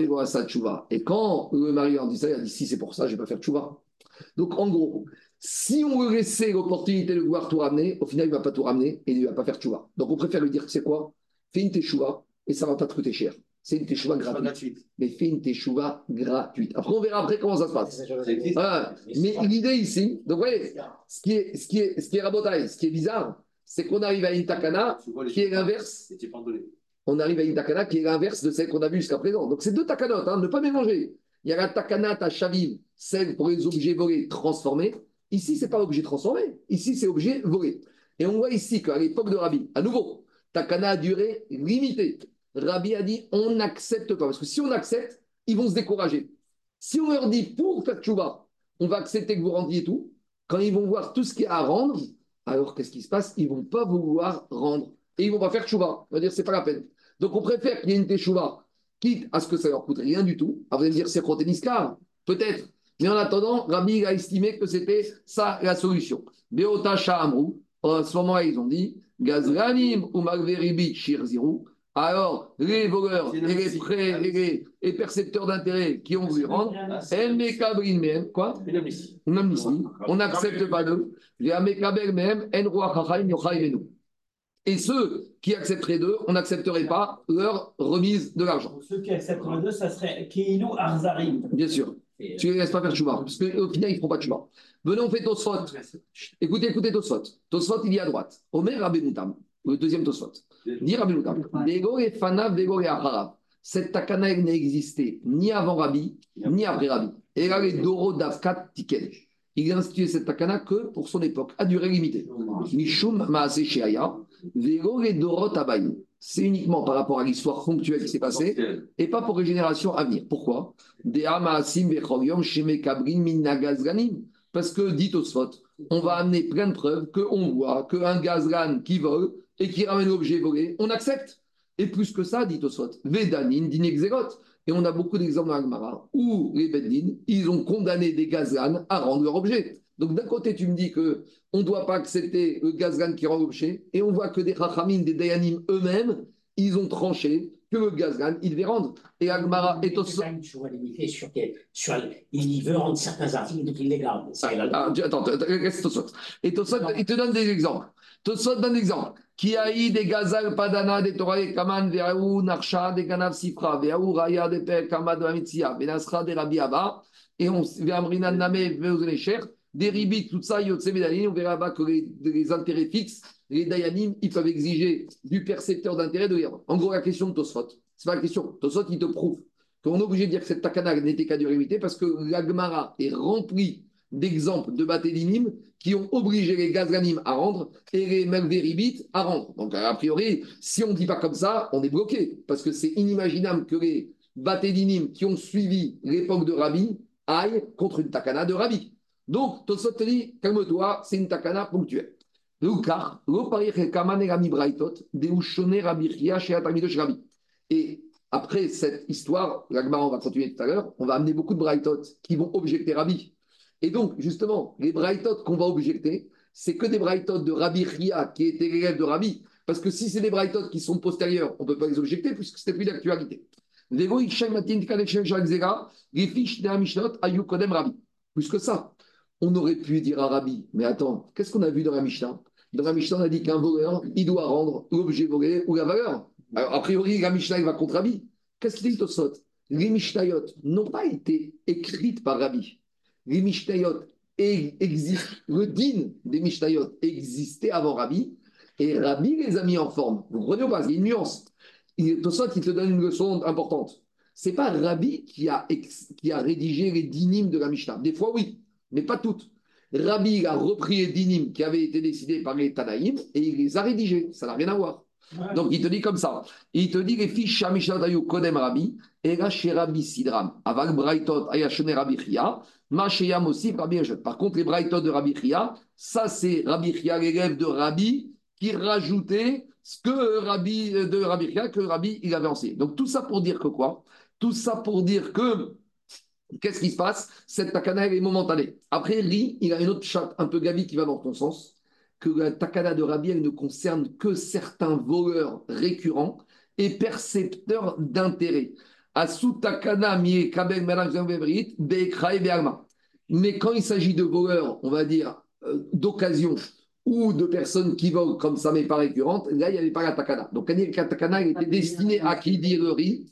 Tchouva. Et quand le mari a dit ça, il a dit si c'est pour ça, je ne vais pas faire Tchouva. Donc en gros, si on veut laisser l'opportunité de vouloir tout ramener, au final, il ne va pas tout ramener et il ne va pas faire Tchouva. Donc on préfère lui dire c'est quoi? Fais une Tchouva et ça ne va pas te coûter cher. C'est une Tchouva gratuite. Mais fais une Tchouva gratuite. Après, on verra après comment ça se passe. Mais l'idée ici, donc vous voyez, ce qui est, ce qui est, ce qui est rabotaille, ce qui est bizarre, c'est qu'on arrive à une takana qui est l'inverse. On arrive à une takana qui est l'inverse de celle qu'on a vue jusqu'à présent. Donc c'est deux takanotes, hein, ne pas mélanger. Il y a la takana tachavim, celle pour les objets volés transformés. Ici, c'est pas objet transformé. Ici, c'est objet volé. Et on voit ici qu'à l'époque de Rabbi, à nouveau, takana a duré limitée. Rabbi a dit on n'accepte pas. Parce que si on accepte, ils vont se décourager. Si on leur dit pour faire tchouva, on va accepter que vous rendiez tout, quand ils vont voir tout ce qu'il y a à rendre, alors qu'est-ce qui se passe? Ils vont pas vouloir rendre. Et ils vont pas faire tchouva. On va dire c'est pas la peine. Donc on préfère qu'il y ait une tchouva, quitte à ce que ça leur coûte rien du tout. Alors vous allez dire c'est peut-être. Mais en attendant, Rabbi a estimé que c'était ça la solution. Beota Shahamrou, à ce moment-là, ils ont dit Gazranim ou Malveribit Shirziru. Alors, les voleurs et les prêts et les et percepteurs d'intérêt qui ont voulu rendre, El Mekabrin Mehem, quoi? Une amnistie. On n'accepte pas d'eux. Les Mekabel Enu. Et ceux qui accepteraient d'eux, on n'accepterait pas leur remise de l'argent. Ceux qui acceptent les deux, ça serait Keilou Arzarim. Bien sûr. Tu ne les laisses pas faire chouba, parce qu'au final, ils ne feront pas chouba. Venez, on fait Tosfot. Écoutez, écoutez Tosfot. Tosfot, il y a à droite. Omer Rabbenoutam, le deuxième Tosfot. Dit Rabbenoutam. Vego et Fana, Vego et. Cette takana, elle n'a existé ni avant Rabbi, ni après Rabbi. Et là, les Doro Davkat Tiken. Il a institué cette takana que pour son époque, à durée limitée. Mishum Maase Sheaya, C'est uniquement par rapport à l'histoire ponctuelle qui s'est passée et pas pour les générations à venir. Pourquoi? Parce que, dit Osfot, on va amener plein de preuves qu'on voit qu'un gazgan qui vole et qui ramène l'objet volé, on accepte. Et plus que ça, dit Osfot, Vedanin, Dinexerot. Et on a beaucoup d'exemples dans l'Agmara où les Beddin, ils ont condamné des gazgan à rendre leur objet. Donc d'un côté, tu me dis que on ne doit pas accepter le gazgan qui rend l'objet, et on voit que des Chachamim, des Dayanim eux-mêmes, ils ont tranché que le gazgan, il devait rendre. Et Agmara sur, quel- sur il veut rendre certains articles, donc il les garde. Ça, il a le droit. Ah, attends, reste Tosfot. Et Tosfot, il te donne des exemples. Tosfot donne des exemples. Eu des gazal padana, des Torah et kaman, ve'aou narsha, des ganav sifra, ve'aou raya, des per kama de amitzia, ve'nasra, des rabi abba, et on ve'amrina name, ve'ozenecher, des ribit, tout ça, on verra bas que les, intérêts fixes, les dayanim, ils peuvent exiger du percepteur d'intérêt de l'herbe. En gros, la question de Tosfot, c'est pas la question. Tosfot, il te prouve qu'on est obligé de dire que cette takana n'était qu'à durée parce que la Gemara est remplie d'exemples de Batédinim qui ont obligé les Gazranim à rendre et les Melveribit à rendre. Donc, a priori, si on ne dit pas comme ça, on est bloqué. Parce que c'est inimaginable que les Batédinim qui ont suivi l'époque de Rabbi aillent contre une takana de Rabbi. Donc, Tosot te dit, calme-toi, c'est une takana ponctuelle. Et après cette histoire, on va continuer tout à l'heure, on va amener beaucoup de Braitot qui vont objecter Rabbi. Et donc, justement, les Braitot qu'on va objecter, c'est que des Braitot de Rabbi Chia qui étaient l'élève de Rabbi. Parce que si c'est des Braitot qui sont postérieurs, on ne peut pas les objecter puisque c'était plus d'actualité. Plus que ça, on aurait pu dire à Rabbi, mais attends, qu'est-ce qu'on a vu dans la Mishnah? Dans la Mishnah, on a dit qu'un voleur, il doit rendre l'objet volé ou la valeur. Alors, a priori, la Mishnah, va contre Rabbi. Qu'est-ce qu'il dit Tosot Les Mishnayot n'ont pas été écrites par Rabbi. Les Mishnayot existent, le din des Mishnayot existait avant Rabbi, et Rabbi les a mis en forme. Vous comprenez pas Il y a une nuance. Tosot, il te donne une leçon importante. C'est pas Rabbi qui a, qui a rédigé les dinim de la Mishnah. Des fois, oui, mais pas toutes. Rabbi a repris les dinim qui avaient été décidés par les Tanaïm et il les a rédigés. Ça n'a rien à voir. Donc il te dit comme ça. Il te dit les fiches Shamishat Ayu Kodem Rabbi, chez Rabbi Sidram, avec Braitot Ayashone Rabbi Chia, Masheyam aussi Rabbi. Par contre, les Braitot de Rabbi Chia, ça c'est Rabbi Chia, l'élève de Rabbi, qui rajoutait ce que Rabbi de Rabbi Chia, que Rabbi il avait enseigné. Donc tout ça pour dire que quoi? Tout ça pour dire que Qu'est-ce qui se passe? Cette takana, est momentanée. Après, Ri, il a une autre chatte un peu gabi qui va dans ton sens, que la takana de Rabbi, elle ne concerne que certains voleurs récurrents et percepteurs d'intérêt. Takana mie kabel Mais quand il s'agit de voleurs, on va dire, euh, d'occasion, ou de personnes qui volent comme ça, mais pas récurrentes, là, il n'y avait pas la takana. Donc, la takana, elle était destinée à qui dire Ri,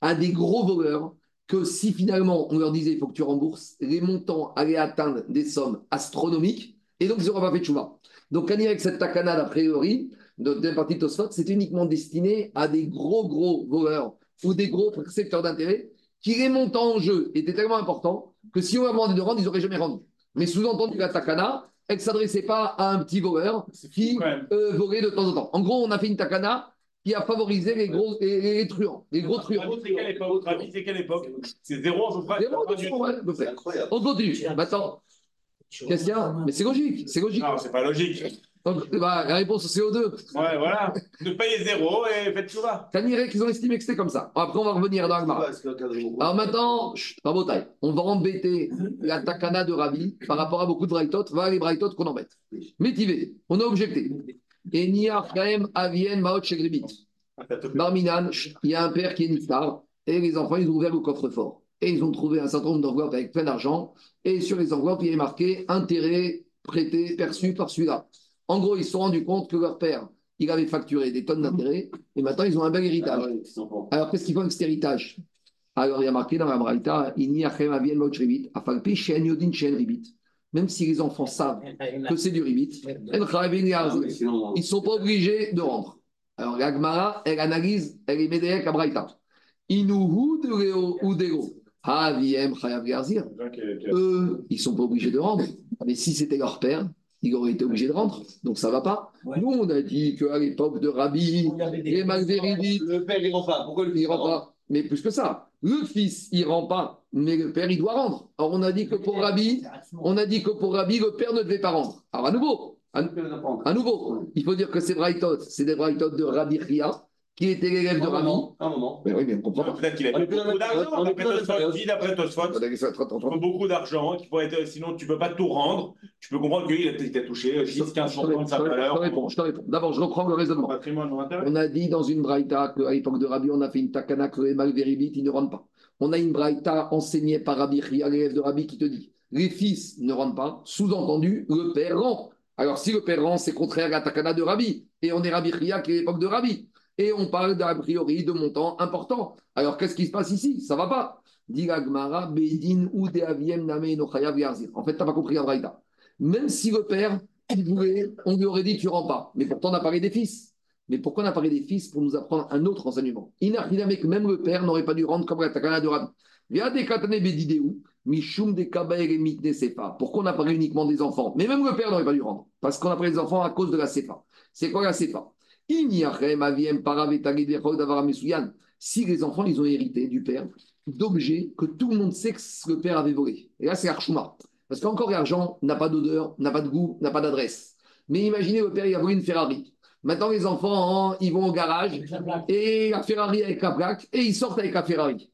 à des gros voleurs que si finalement on leur disait il faut que tu rembourses, les montants allaient atteindre des sommes astronomiques et donc ils n'auraient pas fait de chouva. Donc, avec cette takana, a priori, de partie Tosfot, c'est uniquement destiné à des gros, gros voleurs ou des gros secteurs d'intérêt qui, les montants en jeu étaient tellement importants que si on leur demandé de rendre, ils n'auraient jamais rendu. Mais sous-entendu, la takana, elle ne s'adressait pas à un petit voleur qui euh, volait de temps en temps. En gros, on a fait une takana qui a favorisé les gros les, les truands. Les gros truands. C'est quelle époque Votre avis, c'est quelle époque C'est zéro peu près Zéro, près. On continue. Maintenant, qu'est-ce qu'il y a Mais c'est logique, c'est logique. Non, c'est pas logique. Donc, bah, la réponse c'est CO2. Ouais, voilà. Ne payez zéro et faites tout ça. Tanirek, qu'ils ont estimé que c'était comme ça. Après, on va revenir dans Agmar. Alors maintenant, taille. on va embêter la takana de Ravi par rapport à beaucoup de Brightot. Va les Brightot qu'on embête. Métivé, on a objecté. Et Niar Kaem Avien Maot Shegribit. Barminan, il y a un père qui est niftar et les enfants, ils ont ouvert le coffre-fort. Et ils ont trouvé un certain nombre d'enveloppes avec plein d'argent. Et sur les enveloppes, il y a marqué intérêt prêté, perçu par celui-là. En gros, ils se sont rendus compte que leur père, il avait facturé des tonnes d'intérêt et maintenant ils ont un bel héritage. Alors, qu'est-ce qu'ils font avec cet héritage? Alors, il y a marqué dans la Braïta, même si les enfants savent que c'est du ribit, ils ne sont pas obligés de rendre. Alors, l'Agmara, elle analyse, elle est médéek à Braïta. Inuhu de Udero. Eux, ils ne sont pas obligés de rendre. Mais si c'était leur père, il aurait été obligé de rendre. Donc ça ne va pas. Nous, on a dit qu'à l'époque de Rabbi, les Malvéridites. Le père, il ne rend pas. Pourquoi le fils il rend pas? Mais plus que ça, le fils, il ne rend pas, mais le père, il doit rendre. Alors on a dit que pour Rabbi, on a dit que pour Rabbi, le père ne devait pas rendre. Alors à nouveau, à, nouveau, il faut dire que ces Braithot, c'est des Braithot de Rabbi Ria, qui était l'élève de Rami. Un moment. Mais oui, mais on comprend pas. Peut-être qu'il a beaucoup d'argent. D'après Tosfot, beaucoup d'argent, qui pourrait être, sinon tu ne peux pas tout rendre. Tu peux comprendre qu'il a, a touché 10-15% de sa valeur. Je te réponds. Je te réponds. D'abord, je reprends le raisonnement. On a dit dans une braïta qu'à l'époque de Rabbi, on a fait une takana que les malvéribit, ils ne rendent pas. On a une braïta enseignée par Rabbi Ria, l'élève de Rabbi, qui te dit les fils ne rendent pas. Sous-entendu, le père rend. Alors, si le père rend, c'est contraire à la takana de Rabbi. Et on est Rabbi Ria qui est l'époque de Rabbi? Et on parle d'a priori de montants importants. Alors qu'est-ce qui se passe ici? Ça va pas. En fait, tu n'as pas compris Abraïda. Même si le père, voulait, on lui aurait dit tu rends pas. Mais pourtant, on a parlé des fils. Mais pourquoi on a parlé des fils Pour nous apprendre un autre enseignement? N'a que même le père n'aurait pas dû rendre comme la takana de Rabbi. Pourquoi on a parlé uniquement des enfants? Mais même le père n'aurait pas dû rendre. Parce qu'on a parlé des enfants à cause de la Sefa. C'est quoi la Sefa? Si les enfants, ils ont hérité du père d'objets que tout le monde sait que le père avait volé. Et là, c'est Archuma. Parce qu'encore l'argent n'a pas d'odeur, n'a pas de goût, n'a pas d'adresse. Mais imaginez, le père, il a volé une Ferrari. Maintenant, les enfants, hein, ils vont au garage et la Ferrari avec la plaque et ils sortent avec la Ferrari.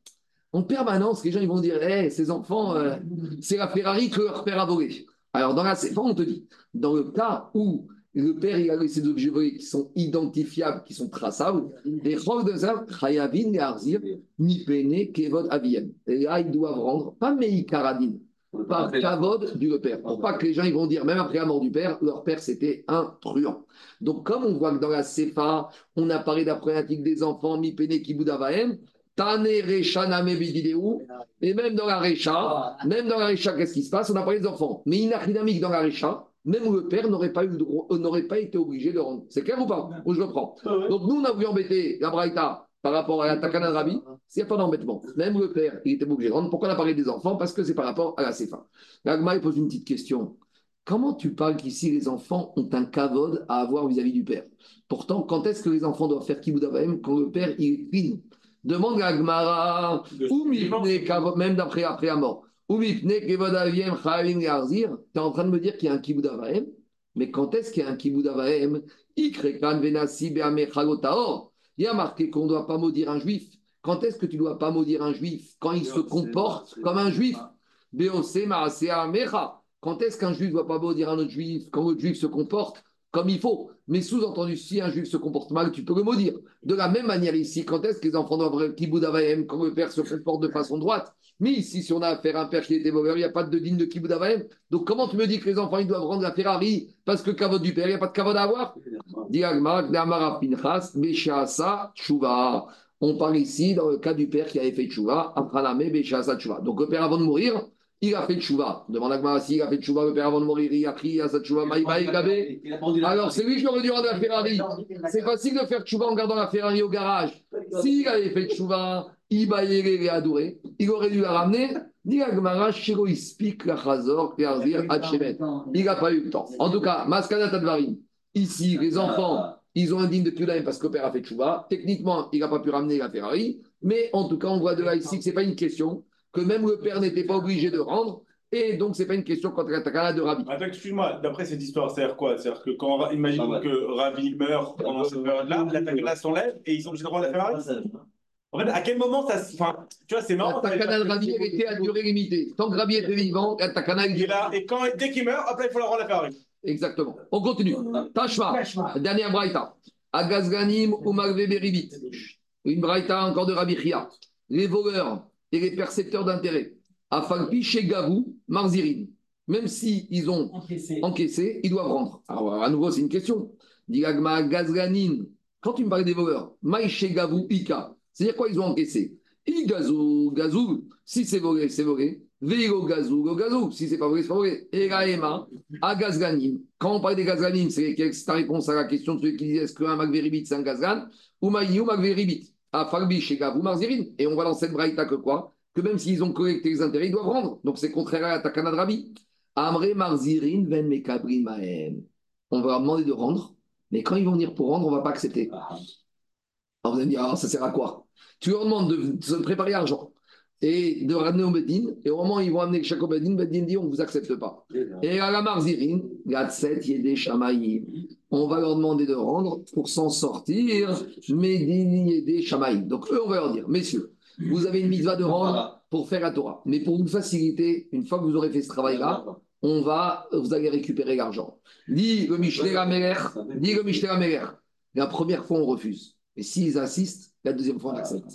En permanence, les gens ils vont dire hey, ces enfants, euh, c'est la Ferrari que leur père a volé. Alors, dans la CFA, on te dit dans le cas où le père il a laissé des objets volés qui sont identifiables, qui sont traçables, de. Et là, ils doivent rendre, pas Meikaradin, par Kavod du père. Pour pas que les gens ils vont dire, même après la mort du père, leur père c'était un truand. Donc, comme on voit que dans la CFA, on a parlé d'après des enfants, Mi Pene, Kibudavaem, Tane Recha Name et même dans la Recha, même dans la Recha, qu'est-ce qui se passe? On a parlé des enfants. Mais inachinamique dans la Recha, même le père n'aurait pas, eu euh, n'aurait pas été obligé de rendre. C'est clair ou pas Ou je le prends. Donc nous, on a voulu embêter la Braïta par rapport à la Takana Rabbi, s'il n'y a pas d'embêtement. Même le père, il était obligé de rendre. Pourquoi on a parlé des enfants? Parce que c'est par rapport à la CFA. L'Agma, il pose une petite question. Comment tu parles qu'ici les enfants ont un kavod à avoir vis-à-vis du père? Pourtant, quand est-ce que les enfants doivent faire kiboudavaim quand le père il est clean Demande à Agmara, même d'après après la mort. Tu es en train de me dire qu'il y a un avaem, mais quand est-ce qu'il y a un kiboud avaem Il y a marqué qu'on ne doit pas maudire un juif. Quand est-ce que tu ne dois pas maudire un juif? Quand il se comporte comme un juif. Quand est-ce qu'un juif ne doit pas maudire un autre juif? Quand le juif se comporte comme il faut. Mais sous-entendu, si un juif se comporte mal, tu peux le maudire. De la même manière ici, quand est-ce que les enfants doivent kiboud avaem quand le père se comporte de façon droite? Mais ici, si on a affaire à un père qui était voleur, il n'y a pas de digne de Kibbutz Donc comment tu me dis que les enfants ils doivent rendre la Ferrari parce que kavod du père, il n'y a pas de kavod à avoir? On parle ici dans le cas du père qui avait fait tchouva, Donc le père avant de mourir, il a fait tchouva. Demande à Gmara il a fait tchouva, le père avant de mourir, il a pris à sa tchouva, Alors c'est lui qui aurait dû rendre la Ferrari. C'est facile de faire tchouva en gardant la Ferrari au garage. S'il avait fait tchouva, il aurait dû la ramener. Il n'a pas eu le temps. En tout cas, Maskana Tadvarim, ici, les enfants, ils ont un digne de Kudaim parce que père a fait Chouva. Techniquement, il n'a pas pu ramener la Ferrari. Mais en tout cas, on voit de là ici que ce n'est pas une question, que même le père n'était pas obligé de rendre. Et donc, ce n'est pas une question contre la takana de Rabbi. Attends, excuse-moi, d'après cette histoire, c'est-à-dire quoi? C'est-à-dire que quand, imaginons que Rabbi meurt pendant cette période-là, la takana s'enlève et ils ont le droit de la Ferrari en fait, à quel moment ça se. Enfin, tu vois, c'est marrant. La takana de Rabbi, était à durée limitée. Tant que Rabbi était vivant, la takana, il est là. Et quand, dès qu'il meurt, après, il faut la rendre la Ferrari. Exactement. On continue. Tashma, dernière braïta. Agazganim ou Beribit. Une braïta encore de Rabbi Chia. Les voleurs et les percepteurs d'intérêt. Afalpi chez Gavou, Marzirin. Même s'ils ils ont encaissé. ils doivent rendre. Alors, à nouveau, c'est une question. Gazganin. Quand tu me parles des voleurs, Maïche Gavou Ika. C'est-à-dire quoi ils ont encaissé? Il gazou, gazou, si c'est volé, c'est volé. Vélo gazou, go gazou, si c'est pas volé, c'est pas volé. Et Raema, à. Quand on parle des gazganim, c'est ta réponse à la question de ceux qui disent est-ce qu'un magveribit c'est un gazgan? Ou maïou magveribit. À Farbi, chez Gavou, Marzirin. Et on va dans cette braïta que quoi? Que même s'ils ont collecté les intérêts, ils doivent rendre. Donc c'est contraire à la Takana de Rabbi. Amre Marzirin, ven mekabrin maem. On va leur demander de rendre, mais quand ils vont venir pour rendre, on ne va pas accepter. Alors vous allez me dire, ah, ça sert à quoi? Tu leur demandes de se préparer l'argent et de ramener au Bedin, et au moment où ils vont amener chaque Bedin, Bedin dit on ne vous accepte pas. Et à la Marzirin, Gatset, Yedé, Shamaïm, on va leur demander de rendre pour s'en sortir, Medin, Yedé, Shamaïm. Donc eux, on va leur dire, messieurs, vous avez une mitzvah de rendre pour faire la Torah, mais pour vous faciliter, une fois que vous aurez fait ce travail-là, on va, vous allez récupérer l'argent. Dit le Michel dit le Michel La première fois, on refuse. Et s'ils insistent, la deuxième fois, on accepte.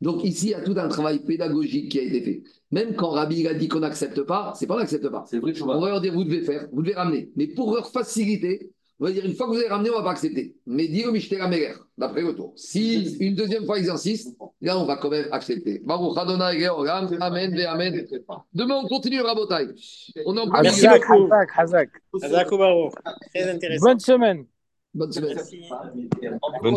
Donc ici, il y a tout un travail pédagogique qui a été fait. Même quand Rabbi a dit qu'on n'accepte pas, c'est pas qu'on n'accepte pas. On va leur dire, vous devez faire, vous devez ramener. Mais pour leur faciliter, on va dire, une fois que vous avez ramené, on ne va pas accepter. Mais dire au Meger, d'après le tour. Si une deuxième fois ils insistent, là, on va quand même accepter. Amen, Amen. Demain, on continue, Rabotai. On en parle. Merci beaucoup. Hazak, Hazak. Très intéressant. Bonne semaine. Bonne semaine. Bonne